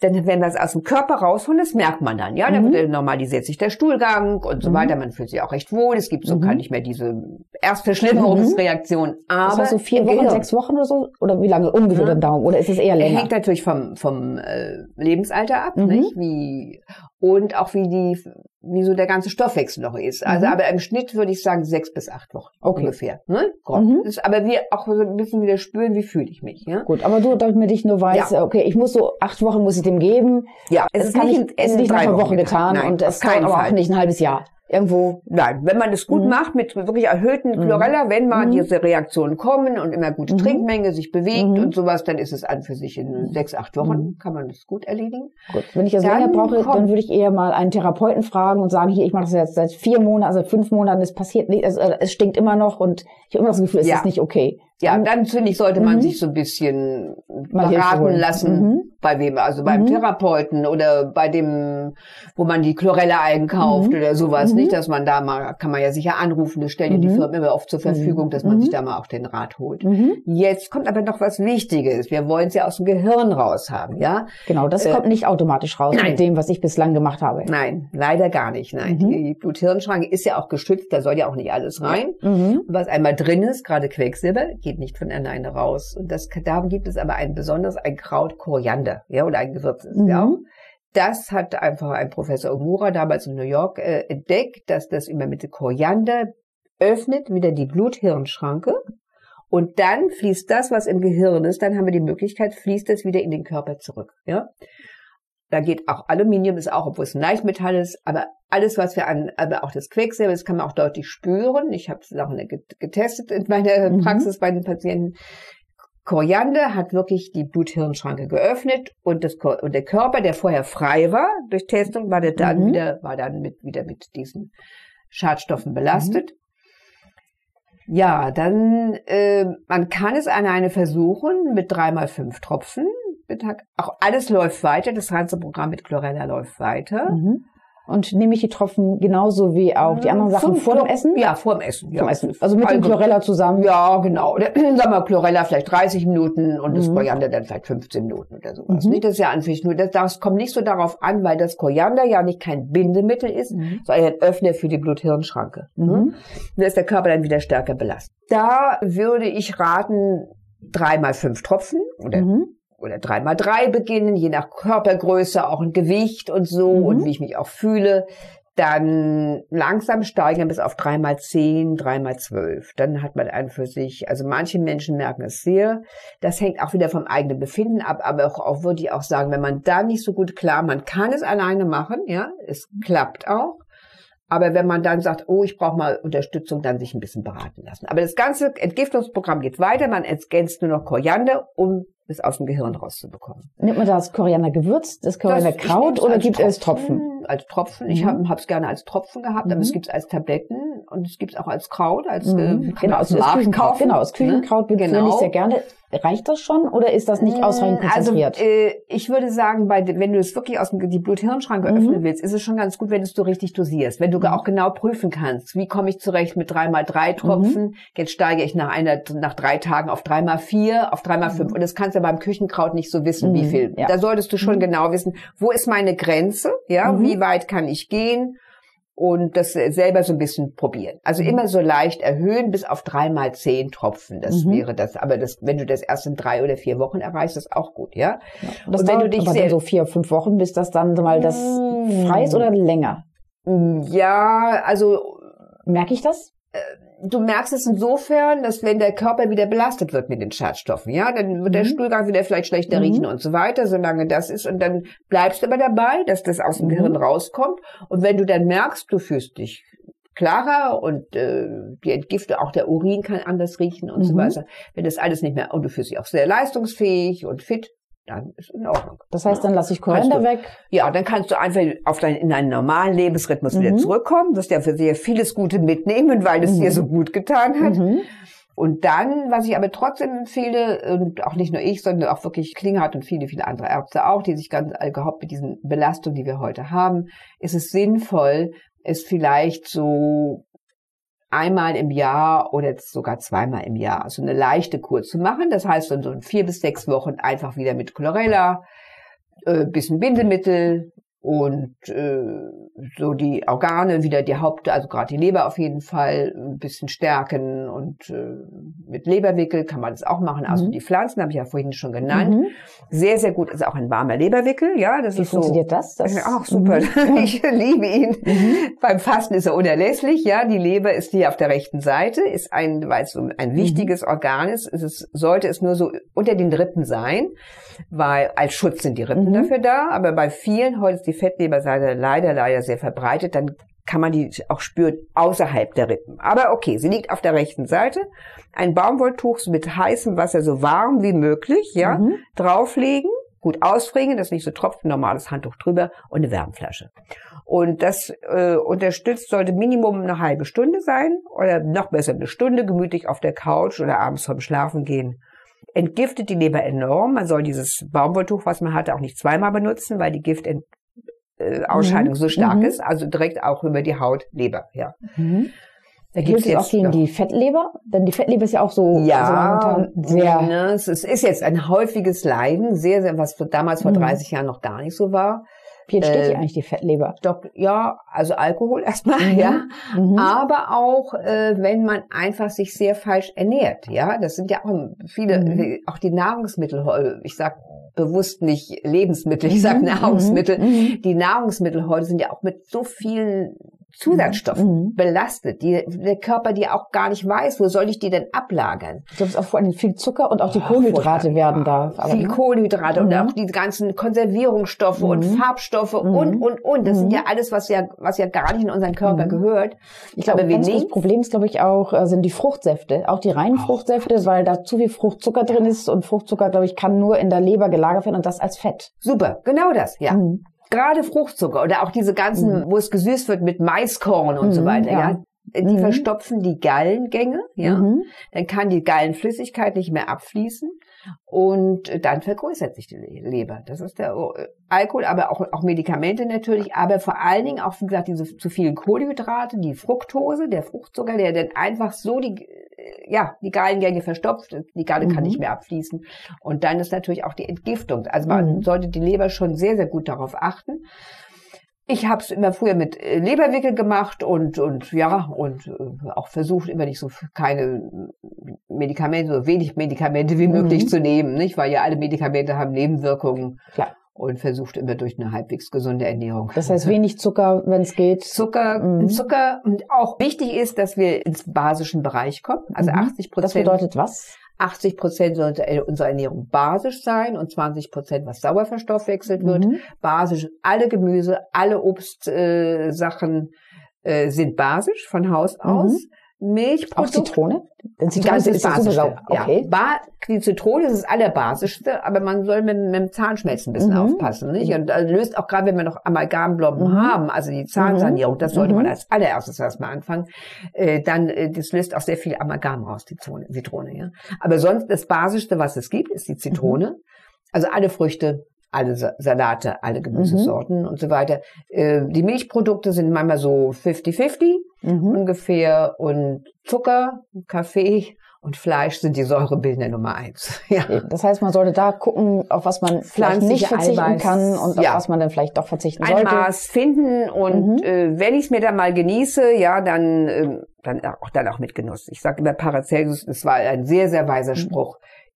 Denn wenn wir es aus dem Körper rausholen, das merkt man dann, ja. Dann Mhm. wird normalisiert sich der Stuhlgang und so Mhm. weiter. Man fühlt sich auch recht wohl. Es gibt so Mhm. gar nicht mehr diese Erstverschlimmerungsreaktion. Aber Das heißt so vier Wochen, sechs Wochen oder so? Oder wie lange ungefähr den Daumen? Oder ist es eher länger? Hängt natürlich vom, vom äh, Lebensalter ab, Mhm. nicht? Wie, und auch wie die, wie so der ganze Stoffwechsel noch ist. Also, Mhm. aber im Schnitt würde ich sagen sechs bis acht Wochen Okay. ungefähr. Ne? Grob. Mhm. Ist, aber wir auch so ein bisschen wieder spüren, wie fühle ich mich. Ja, Gut, aber du, damit ich nur weiß, Ja. okay, ich muss so acht Wochen muss ich dem geben. ja Es kann nicht, es ist nicht nach einer Woche Wochen getan Nein, und es aber auch nicht ein halbes Jahr. Irgendwo. Nein, wenn man das gut Mhm. macht mit wirklich erhöhten Mhm. Chlorella, wenn mal Mhm. diese Reaktionen kommen und immer gute Mhm. Trinkmenge sich bewegt Mhm. und sowas, dann ist es an für sich in sechs, acht Wochen, Mhm. kann man das gut erledigen. Gut, wenn ich das Dann länger brauche, kommt- dann würde ich eher mal einen Therapeuten fragen und sagen, hier, ich mache das jetzt seit vier Monaten, also fünf Monaten, es passiert nicht, es, äh, es stinkt immer noch und ich habe immer das Gefühl, es Ja. ist nicht okay. Ja, Dann- dann finde ich, sollte man Mhm. sich so ein bisschen Mal beraten lassen. Mhm. Bei wem? Also beim Mhm. Therapeuten oder bei dem, wo man die Chlorella einkauft Mhm. oder sowas. Mhm. Nicht, dass man da mal, kann man ja sicher anrufen, das stellen ja die Mhm. Firmen immer oft zur Verfügung, dass man Mhm. sich da mal auch den Rat holt. Mhm. Jetzt kommt aber noch was Wichtiges. Wir wollen es ja aus dem Gehirn raus haben, ja? Genau, das Äh, kommt nicht automatisch raus nein. mit dem, was ich bislang gemacht habe. Nein, leider gar nicht. Nein, Mhm. die Blut-Hirn-Schranke ist ja auch geschützt, da soll ja auch nicht alles rein. Mhm. Was einmal drin ist, gerade Quecksilber, geht nicht von alleine raus. Und das, darum gibt es aber ein besonderes, ein Kraut Koriander, ja, oder ein Gewürz ist ja Mhm. auch. Das hat einfach ein Professor Omura damals in New York äh, entdeckt, dass das immer mit Koriander öffnet wieder die Blut-Hirn-Schranke. Und dann fließt das, was im Gehirn ist, dann haben wir die Möglichkeit, fließt das wieder in den Körper zurück, ja. Da geht auch Aluminium ist auch, obwohl es ein Leichtmetall ist, aber alles, was wir an, aber auch das Quecksilber, das kann man auch deutlich spüren. Ich habe es auch get- getestet in meiner Mhm. Praxis bei den Patienten. Koriander hat wirklich die Blut-Hirn-Schranke geöffnet und, das, und der Körper, der vorher frei war durch Testung, war dann Mhm. wieder, war dann mit, wieder mit diesen Schadstoffen belastet. Ja, dann, äh, man kann es alleine versuchen mit dreimal fünf Tropfen. Mit Tag. Auch alles läuft weiter, das ganze Programm mit Chlorella läuft weiter. Mhm. Und nehme ich die Tropfen genauso wie auch die anderen Sachen Fünf vor dem Essen? Ja, vor dem Essen. Ja. Essen. Also mit dem Chlorella zusammen. Ja, genau. Sagen wir Chlorella vielleicht 30 Minuten und das Mhm. Koriander dann vielleicht 15 Minuten oder sowas. Mhm. Nicht, das ist ja an sich nur, das, das kommt nicht so darauf an, weil das Koriander ja nicht kein Bindemittel ist, Mhm. sondern ein Öffner für die Blut-Hirn-Schranke. Mhm. Ne? Da ist der Körper dann wieder stärker belastet. Da würde ich raten, dreimal fünf Tropfen oder Oder dreimal drei beginnen, je nach Körpergröße, auch ein Gewicht und so Mhm. und wie ich mich auch fühle. Dann langsam steigern bis auf dreimal zehn, dreimal zwölf. Dann hat man einen für sich, also manche Menschen merken es sehr. Das hängt auch wieder vom eigenen Befinden ab, aber auch, auch würde ich auch sagen, wenn man da nicht so gut klar, man kann es alleine machen, ja, es klappt auch. Aber wenn man dann sagt, oh, ich brauche mal Unterstützung, dann sich ein bisschen beraten lassen. Aber das ganze Entgiftungsprogramm geht weiter. Man ergänzt nur noch Koriander, um es aus dem Gehirn rauszubekommen. Nimmt man das Koriander-Gewürz, das Das- ich Koriander-Kraut oder als gibt es Tropfen? Als Tropfen. Ich Mhm. habe es gerne als Tropfen gehabt, aber Mhm. es gibt es als Tabletten und es gibt es auch als Kraut, als Mhm. äh, Genau, man als, auf dem als Markt Küchenkraut. Genau, als Küchenkraut ne? bezüglich ich sehr gerne. Reicht das schon oder ist das nicht ausreichend konzentriert? Also, äh, ich würde sagen, bei, wenn du es wirklich aus dem, die Blut-Hirn-Schranke Mhm. öffnen willst, ist es schon ganz gut, wenn du es so richtig dosierst. Wenn du auch genau prüfen kannst, wie komme ich zurecht mit dreimal drei Tropfen. Jetzt steige ich nach einer, nach drei Tagen auf dreimal vier, auf dreimal fünf. Und das kannst du beim Küchenkraut nicht so wissen, wie Mhm, viel. ja. Da solltest du schon genau wissen, wo ist meine Grenze? Ja, Mhm. wie weit kann ich gehen? Und das selber so ein bisschen probieren. Also Mhm. immer so leicht erhöhen bis auf drei mal zehn Tropfen. Das Mhm. wäre das. Aber das, wenn du das erst in drei oder vier Wochen erreichst, ist auch gut, ja. Und das Und wenn du dich aber so vier, fünf Wochen, bis das dann mal das Mm. frei ist oder länger? Ja, also Merke ich das? Du merkst es insofern, dass wenn der Körper wieder belastet wird mit den Schadstoffen, ja, dann wird der Mhm. Stuhlgang wieder vielleicht schlechter Mhm. riechen und so weiter, solange das ist. Und dann bleibst du aber dabei, dass das aus dem Mhm. Gehirn rauskommt. Und wenn du dann merkst, du fühlst dich klarer und äh, die Entgifte, auch der Urin kann anders riechen und so Mhm. weiter. Wenn das alles nicht mehr, und du fühlst dich auch sehr leistungsfähig und fit, dann ist in Ordnung. Das heißt, dann lasse ich Koriander weg. Ja, dann kannst du einfach auf dein, in deinen normalen Lebensrhythmus wieder Mhm. zurückkommen, wirst ja für sehr vieles Gute mitnehmen, weil es Mhm. dir so gut getan hat. Mhm. Und dann, was ich aber trotzdem empfehle, und auch nicht nur ich, sondern auch wirklich Klinghardt und viele, viele andere Ärzte auch, die sich ganz überhaupt mit diesen Belastungen, die wir heute haben, ist es sinnvoll, es vielleicht so einmal im Jahr oder jetzt sogar zweimal im Jahr so eine leichte Kur zu machen. Das heißt, dann so in vier bis sechs Wochen einfach wieder mit Chlorella, äh, bisschen Bindemittel und äh, so die Organe wieder die Haupt, also gerade die Leber auf jeden Fall ein bisschen stärken und äh, mit Leberwickel kann man das auch machen. Also Mhm. die Pflanzen habe ich ja vorhin schon genannt. Mhm. Sehr, sehr gut ist auch ein warmer Leberwickel. Ja, das Wie ist so. funktioniert das? das Ach, super. Mhm. Ich liebe ihn. Beim Fasten ist er unerlässlich. Ja, die Leber ist hier auf der rechten Seite, ist ein, weil es so ein wichtiges Organ ist, ist es, sollte es nur so unter den Rippen sein, weil als Schutz sind die Rippen Mhm. dafür da. Aber bei vielen, heute die Fettleberseite leider, leider sehr verbreitet, dann kann man die auch spüren außerhalb der Rippen. Aber okay, sie liegt auf der rechten Seite. Ein Baumwolltuch mit heißem Wasser, so warm wie möglich, ja, Mhm. drauflegen, gut ausfringen, dass nicht so tropft, ein normales Handtuch drüber und eine Wärmflasche. Und das äh, unterstützt sollte Minimum eine halbe Stunde sein oder noch besser eine Stunde gemütlich auf der Couch oder abends vorm Schlafen gehen. Entgiftet die Leber enorm. Man soll dieses Baumwolltuch, was man hatte, auch nicht zweimal benutzen, weil die Giftausscheidung äh, Ausscheidung so stark Mhm. ist. Also direkt auch über die Haut Leber. Ja. Mhm. Da Gilt es auch gegen noch- die Fettleber? Denn die Fettleber ist ja auch so, ja, so sehr. ne, es ist, jetzt ein häufiges Leiden, sehr, sehr, was damals vor Mhm. 30 Jahren noch gar nicht so war. Wie entsteht die äh, eigentlich, die Fettleber? Doch, ja, also Alkohol erstmal, Mhm. ja. Mhm. Aber auch, äh, wenn man einfach sich sehr falsch ernährt, ja. Das sind ja auch viele, Mhm. auch die Nahrungsmittel, ich sag bewusst nicht Lebensmittel, ich sag Mhm. Nahrungsmittel. Mhm. Die Nahrungsmittel heute sind ja auch mit so vielen Zusatzstoffen Mhm. belastet, die der Körper die auch gar nicht weiß, wo soll ich die denn ablagern? Ich glaube, es ist auch vor allem viel Zucker und auch die Oh, Kohlenhydrate werden da. viel Kohlenhydrate und Mhm. auch die ganzen Konservierungsstoffe und Mhm. Farbstoffe Mhm. und, und, und. Das sind Mhm. ja alles, was ja, was ja gar nicht in unseren Körper Mhm. gehört. Ich glaube, ein großes Problem ist, glaube ich, auch, äh, sind die Fruchtsäfte. Auch die reinen Fruchtsäfte, weil da zu viel Fruchtzucker drin ist und Fruchtzucker, glaube ich, kann nur in der Leber gelagert werden und das als Fett. Super, genau das, ja. Mhm. Gerade Fruchtzucker oder auch diese ganzen, wo es gesüßt wird mit Maiskorn und so Mhm, weiter, ja. ja. Die Mhm. verstopfen die Gallengänge, ja. Mhm. Dann kann die Gallenflüssigkeit nicht mehr abfließen und dann vergrößert sich die Le- Leber. Das ist der äh, Alkohol, aber auch, auch Medikamente natürlich, aber vor allen Dingen auch, wie gesagt, diese zu vielen Kohlenhydrate, die Fructose, der Fruchtzucker, der dann einfach so die, ja, die Gallengänge verstopft, die Galle kann Mhm. nicht mehr abfließen. Und dann ist natürlich auch die Entgiftung. Also man Mhm. sollte die Leber schon sehr, sehr gut darauf achten. Ich habe es immer früher mit äh, Leberwickel gemacht und und ja und äh, auch versucht immer nicht so keine Medikamente, so wenig Medikamente wie Mhm. möglich zu nehmen, nicht? Weil ja alle Medikamente haben Nebenwirkungen Klar. Und versucht immer durch eine halbwegs gesunde Ernährung. Das heißt, wenig Zucker, wenn es geht. Zucker, Mhm. Zucker und auch wichtig ist, dass wir ins basischen Bereich kommen. Also Mhm. 80 Das Prozent. bedeutet was? 80 Prozent sollte unsere Ernährung basisch sein und 20 Prozent, was sauer verstoffwechselt wird. Mhm. Basisch, alle Gemüse, alle Obstsachen äh, äh, sind basisch von Haus aus. Mhm. Auch. Zitrone? Denn Die Zitrone ganze ist sowieso. Basischste. Okay. Ja. Ba die Zitrone ist das Allerbasischste, aber man soll mit, mit dem Zahnschmelzen ein bisschen Mhm. aufpassen. Nicht? Und äh, löst auch gerade, wenn wir noch Amalgamblomben Mhm. haben, also die Zahnsanierung, das sollte Mhm. man als allererstes erstmal anfangen, äh, dann äh, das löst auch sehr viel Amalgam raus, die Zone, Zitrone. Ja? Aber sonst das Basischste, was es gibt, ist die Zitrone. Also alle Früchte, alle Sa- Salate, alle Gemüsesorten und so weiter. Äh, die Milchprodukte sind manchmal so 50-50 Mhm. ungefähr und Zucker, Kaffee Und Fleisch sind die Säurebildner Nummer eins. Ja. Das heißt, man sollte da gucken, auf was man vielleicht nicht verzichten Eiweiß. kann und auf ja. was man dann vielleicht doch verzichten Ein sollte. Ein Maß finden und mhm. äh, wenn ich es mir dann mal genieße, ja, dann, äh, dann auch dann auch mit Genuss. Ich sage immer Paracelsus, das war ein sehr, sehr weiser mhm.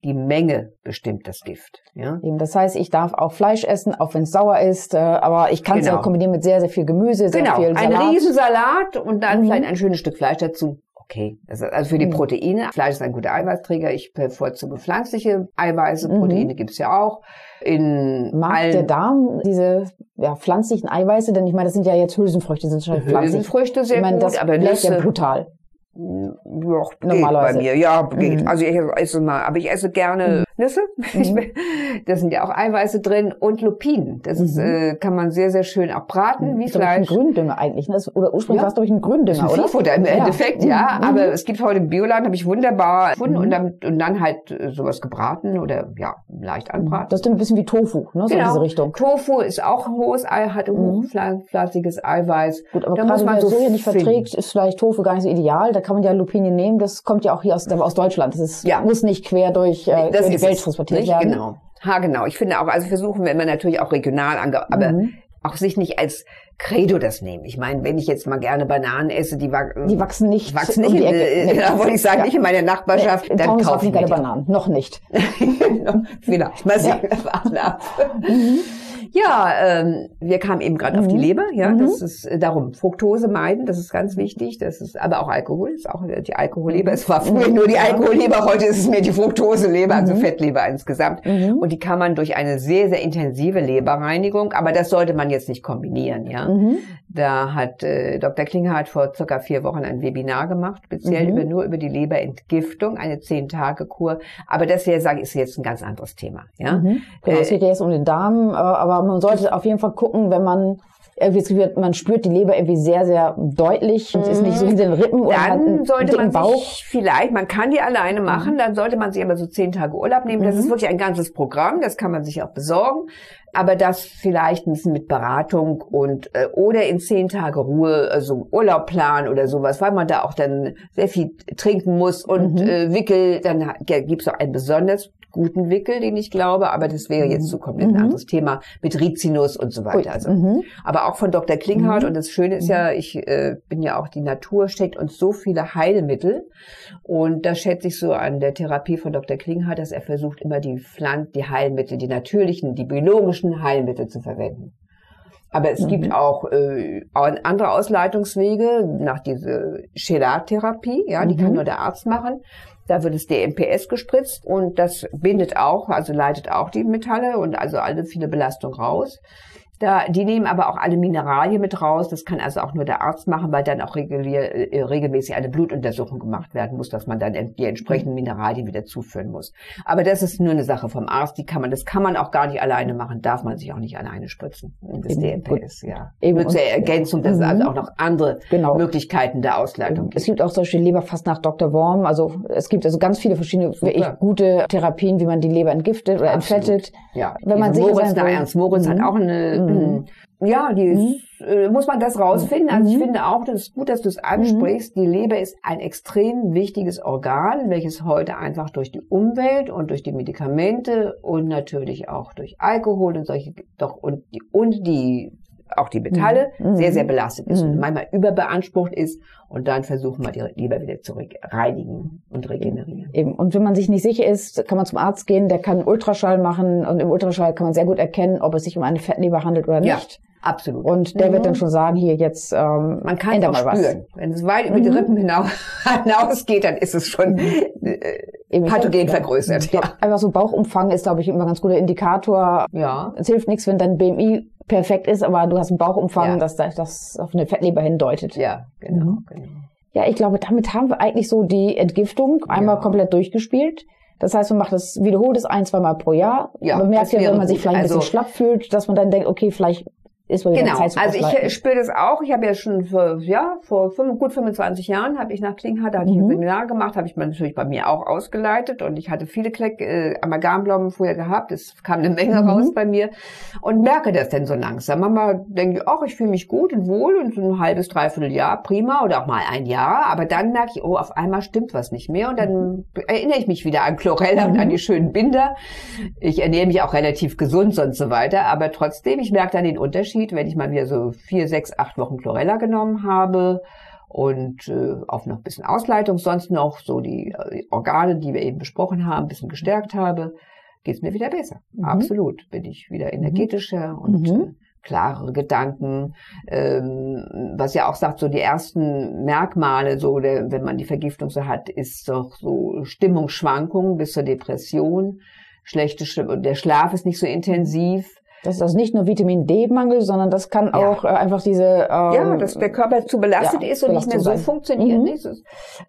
Die Menge bestimmt das Gift. Ja? Eben, das heißt, ich darf auch Fleisch essen, auch wenn es sauer ist, äh, aber ich kann es genau. ja kombinieren mit sehr, sehr viel Gemüse, sehr genau. viel Salat. Ein Riesensalat und dann mhm. vielleicht ein schönes Stück Fleisch dazu okay. Also, also für die mhm. Proteine, Fleisch ist ein guter Eiweißträger. Ich bevorzuge pflanzliche Eiweiße, mhm. Proteine gibt's ja auch. In Mag allen der Darm diese ja, pflanzlichen Eiweiße? Denn ich meine, das sind ja jetzt Hülsenfrüchte, sind schon pflanzlich. Hülsenfrüchte sehr ich meine, das gut, aber das ja brutal. Ja, Normalerweise. bei mir. Ja, geht. Mhm. Also ich esse mal, aber ich esse gerne. Nüsse. Mhm. da sind ja auch Eiweiße drin und Lupinen. Das ist, mhm. äh, kann man sehr, sehr schön auch braten, wie das Fleisch. Ein Gründünger eigentlich. Ne? Oder ursprünglich ja. war es durch ein Gründünger, oder? Viehfutter im ja. Endeffekt, ja. Mhm. Aber es gibt heute im Bioladen, habe ich wunderbar gefunden und, dann, und dann halt äh, sowas gebraten oder ja, leicht anbraten. Das ist ein bisschen wie Tofu, ne? So genau. in diese Richtung. Tofu ist auch ein hohes Ei, hat ein mhm. hochpflanziges Eiweiß. Gut, aber da gerade wenn man so Soja nicht verträgt, ist vielleicht Tofu gar nicht so ideal. Da kann man ja Lupinen nehmen. Das kommt ja auch hier aus, aus Deutschland. Das ist, ja. muss nicht quer durch, äh, quer die Welt transportiert werden. Genau. Ha, genau. Ich finde auch, also versuchen wir immer natürlich auch regional, aber mhm. auch sich nicht als Credo das nehmen. Ich meine, wenn ich jetzt mal gerne Bananen esse, die, wa die wachsen nicht, wachsen nicht, um in, nee. da wollte ich sagen, ja. nicht in meiner Nachbarschaft, nee, dann kaufe ich keine Bananen. Noch nicht. Vielleicht. Mal sehen, ja. mhm. Ja, ähm, wir kamen eben gerade mhm. auf die mhm. Leber. Ja, mhm. das ist äh, darum Fructose meiden. Das ist ganz wichtig. Das ist aber auch Alkohol. Ist auch äh, die Alkoholleber. Es war früher nur die Alkoholleber. Heute ist es mehr die Fructoseleber, also mhm. Fettleber insgesamt. Mhm. Und die kann man durch eine sehr sehr intensive Leberreinigung. Aber das sollte man jetzt nicht kombinieren. Ja, mhm. Da hat äh, Dr. Klinghardt vor circa vier Wochen ein Webinar gemacht, speziell über nur über die Leberentgiftung, eine zehn Tage Kur. Aber das hier sage ich ist jetzt ein ganz anderes Thema. Ja, genau, es geht ja jetzt um den Darm, aber man sollte auf jeden Fall gucken, wenn man irgendwie man spürt die Leber irgendwie sehr, sehr deutlich und ist nicht so hinter den Rippen oder dann einen sollte man Bauch. Sich vielleicht, man kann die alleine mhm. machen, dann sollte man sich aber so zehn Tage Urlaub nehmen. Das mhm. ist wirklich ein ganzes Programm, das kann man sich auch besorgen. Aber das vielleicht ein bisschen mit Beratung und äh, oder in zehn Tage Ruhe, also Urlaub planen oder sowas, weil man da auch dann sehr viel trinken muss und mhm. äh, Wickel, dann ja, gibt's auch ein besonders guten Wickel, den ich glaube, aber das wäre jetzt so komplett ein mhm. anderes Thema mit Rizinus und so weiter. Also, mhm. Aber auch von Dr. Klinghardt mhm. und das Schöne ist ja, ich äh, bin ja auch, die Natur steckt uns so viele Heilmittel und da schätze ich so an der Therapie von Dr. Klinghardt, dass er versucht immer die Pflanzen, die Heilmittel, die natürlichen, die biologischen Heilmittel zu verwenden. Aber es mhm. gibt auch äh, andere Ausleitungswege nach dieser Chelattherapie, ja, die mhm. kann nur der Arzt machen. Da wird es DMPS gespritzt und das bindet auch, also leitet auch die Metalle und also alle viele Belastungen raus. Da, die nehmen aber auch alle Mineralien mit raus. Das kann also auch nur der Arzt machen, weil dann auch äh, regelmäßig eine Blutuntersuchung gemacht werden muss, dass man dann die entsprechenden Mineralien wieder zuführen muss. Aber das ist nur eine Sache vom Arzt. Die kann man, das kann man auch gar nicht alleine machen. Darf man sich auch nicht alleine spritzen. Das Eben, DMPS, ja. Eben nur zur Ergänzung, dass es also auch noch andere genau. Möglichkeiten der Ausleitung gibt. Es gibt auch solche Leber fast nach Dr. Worm. Also es gibt also ganz viele verschiedene wirklich gute Therapien, wie man die Leber entgiftet oder Absolut. entfettet. Ja. Wenn man sich Moritz, nach Ernst Moritz mhm. hat auch eine mhm. Mhm. Ja, die mhm. ist, äh, muss man das rausfinden. Also ich mhm. finde auch, das ist gut, dass du es ansprichst. Die Leber ist ein extrem wichtiges Organ, welches heute einfach durch die Umwelt und durch die Medikamente und natürlich auch durch Alkohol und solche doch und die und die auch die Metalle mhm. sehr, sehr belastet ist und manchmal überbeansprucht ist. Und dann versuchen wir die Leber wieder zu reinigen und regenerieren. Eben. Und wenn man sich nicht sicher ist, kann man zum Arzt gehen, der kann Ultraschall machen und im Ultraschall kann man sehr gut erkennen, ob es sich um eine Fettleber handelt oder nicht. Ja. Absolut. Und der mhm. wird dann schon sagen, hier jetzt ähm, Man kann es auch spüren. Was. Wenn es weit über die mhm. Rippen hinaus, hinausgeht, dann ist es schon mhm. äh, pathogen vergrößert. Ja. Einfach so Bauchumfang ist, glaube ich, immer ein ganz guter Indikator. Ja. Es hilft nichts, wenn dein BMI perfekt ist, aber du hast einen Bauchumfang, ja. dass das auf eine Fettleber hindeutet. Ja, genau, mhm. genau. Ja, ich glaube, damit haben wir eigentlich so die Entgiftung einmal ja. komplett durchgespielt. Das heißt, man macht das, wiederholt es ein, zwei Mal pro Jahr. Ja, man merkt ja, wenn man sich vielleicht ein bisschen also schlapp fühlt, dass man dann denkt, okay, vielleicht ist wieder genau. Also ich spüre das auch. Ich habe ja schon vor, ja, vor fünf, gut 25 Jahren habe ich nach Klinghardt, da hatte ich ein Mhm. Seminar gemacht, habe ich mir natürlich bei mir auch ausgeleitet und ich hatte viele Kleck, äh, Amalgamblommen vorher gehabt. Es kam eine Menge Mhm. raus bei mir und merke das dann so langsam. Manchmal denke ich, ach, ich fühle mich gut und wohl und so ein halbes, dreiviertel Jahr, prima oder auch mal ein Jahr. Aber dann merke ich, oh, auf einmal stimmt was nicht mehr und dann erinnere ich mich wieder an Chlorella und Mhm. an die schönen Binder. Ich ernähre mich auch relativ gesund und so weiter, aber trotzdem, ich merke dann den Unterschied, wenn ich mal wieder so vier, sechs, acht Wochen Chlorella genommen habe und äh, auch noch ein bisschen Ausleitung, sonst noch so die äh, Organe, die wir eben besprochen haben, ein bisschen gestärkt habe, geht es mir wieder besser. Mhm. Absolut. Bin ich wieder energetischer und Mhm. äh, klarere Gedanken, ähm, was ja auch sagt, so die ersten Merkmale, so der, wenn man die Vergiftung so hat, ist doch so Stimmungsschwankungen bis zur Depression, schlechte Stimmung, der Schlaf ist nicht so intensiv. Das ist also nicht nur Vitamin D-Mangel, sondern das kann Ja. auch äh, einfach diese ähm, ja, dass der Körper zu belastet ja, ist und nicht mehr so funktioniert. Mhm. Nicht?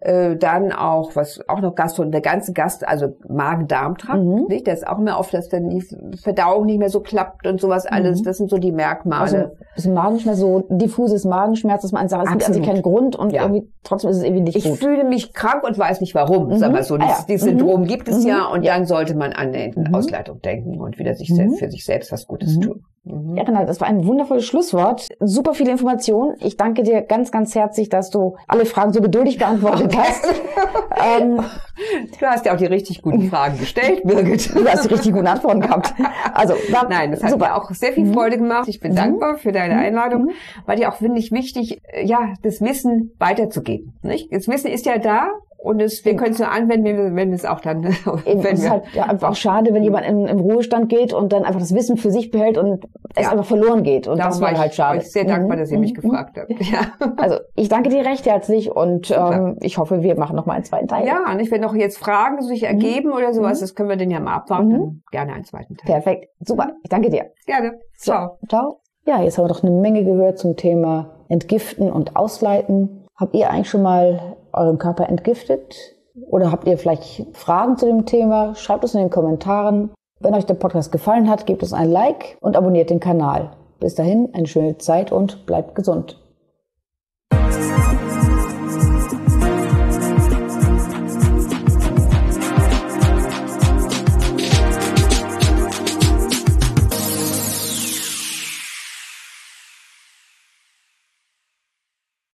Äh, dann auch, was auch noch Gastro, der ganze Gast, also Magen-Darm-Trakt, Mhm. nicht? Das ist auch mehr oft, dass dann die Verdauung nicht mehr so klappt und sowas alles. Mhm. Das sind so die Merkmale. also ein Magenschmerz, so diffuses Magenschmerz, dass man sagt, es gibt also keinen Grund und Ja. irgendwie trotzdem ist es irgendwie nicht ich gut. fühle mich krank und weiß nicht warum. Mhm. Mal so, Ah dieses, dieses Mhm. Syndrom gibt es Mhm. ja und dann sollte man an die Mhm. Ausleitung denken und wieder sich selbst, für sich selbst was Gutes Mhm. tun. Mhm. Ja, Renate, das war ein wundervolles Schlusswort. Super viele Informationen. Ich danke dir ganz, ganz herzlich, dass du alle Fragen so geduldig beantwortet hast. ähm, Du hast ja auch die richtig guten Fragen gestellt, Birgit. du hast die richtig guten Antworten gehabt. Also, war Nein, das hat super. mir auch sehr viel Mhm. Freude gemacht. Ich bin Mhm. dankbar für deine Mhm. Einladung, Mhm. weil die auch finde ich wichtig, äh, ja, das Wissen weiterzugeben. Nicht? Das Wissen ist ja da und es, wir können es nur anwenden, wenn wir, wenn es auch dann, wenn es ist halt ja, einfach auch schade, wenn jemand in, im Ruhestand geht und dann einfach das Wissen für sich behält und es Ja. einfach verloren geht. Und das war ich, halt schade. war ich sehr dankbar, Mhm. dass ihr mich Mhm. gefragt habt. Ja. Also ich danke dir recht herzlich und ähm, ich hoffe, wir machen noch mal einen zweiten Teil. ja, und ich wenn noch jetzt Fragen sich ergeben oder sowas, Mhm. das können wir den ja mal abwarten. Mhm. Dann Gerne einen zweiten Teil. Perfekt. Super. Ich danke dir. Gerne. Ciao. Ciao. Ja, jetzt haben wir doch eine Menge gehört zum Thema Entgiften und Ausleiten. Habt ihr eigentlich schon mal euren Körper entgiftet? Oder habt ihr vielleicht Fragen zu dem Thema? Schreibt es in den Kommentaren. Wenn euch der Podcast gefallen hat, gebt uns ein Like und abonniert den Kanal. Bis dahin, eine schöne Zeit und bleibt gesund.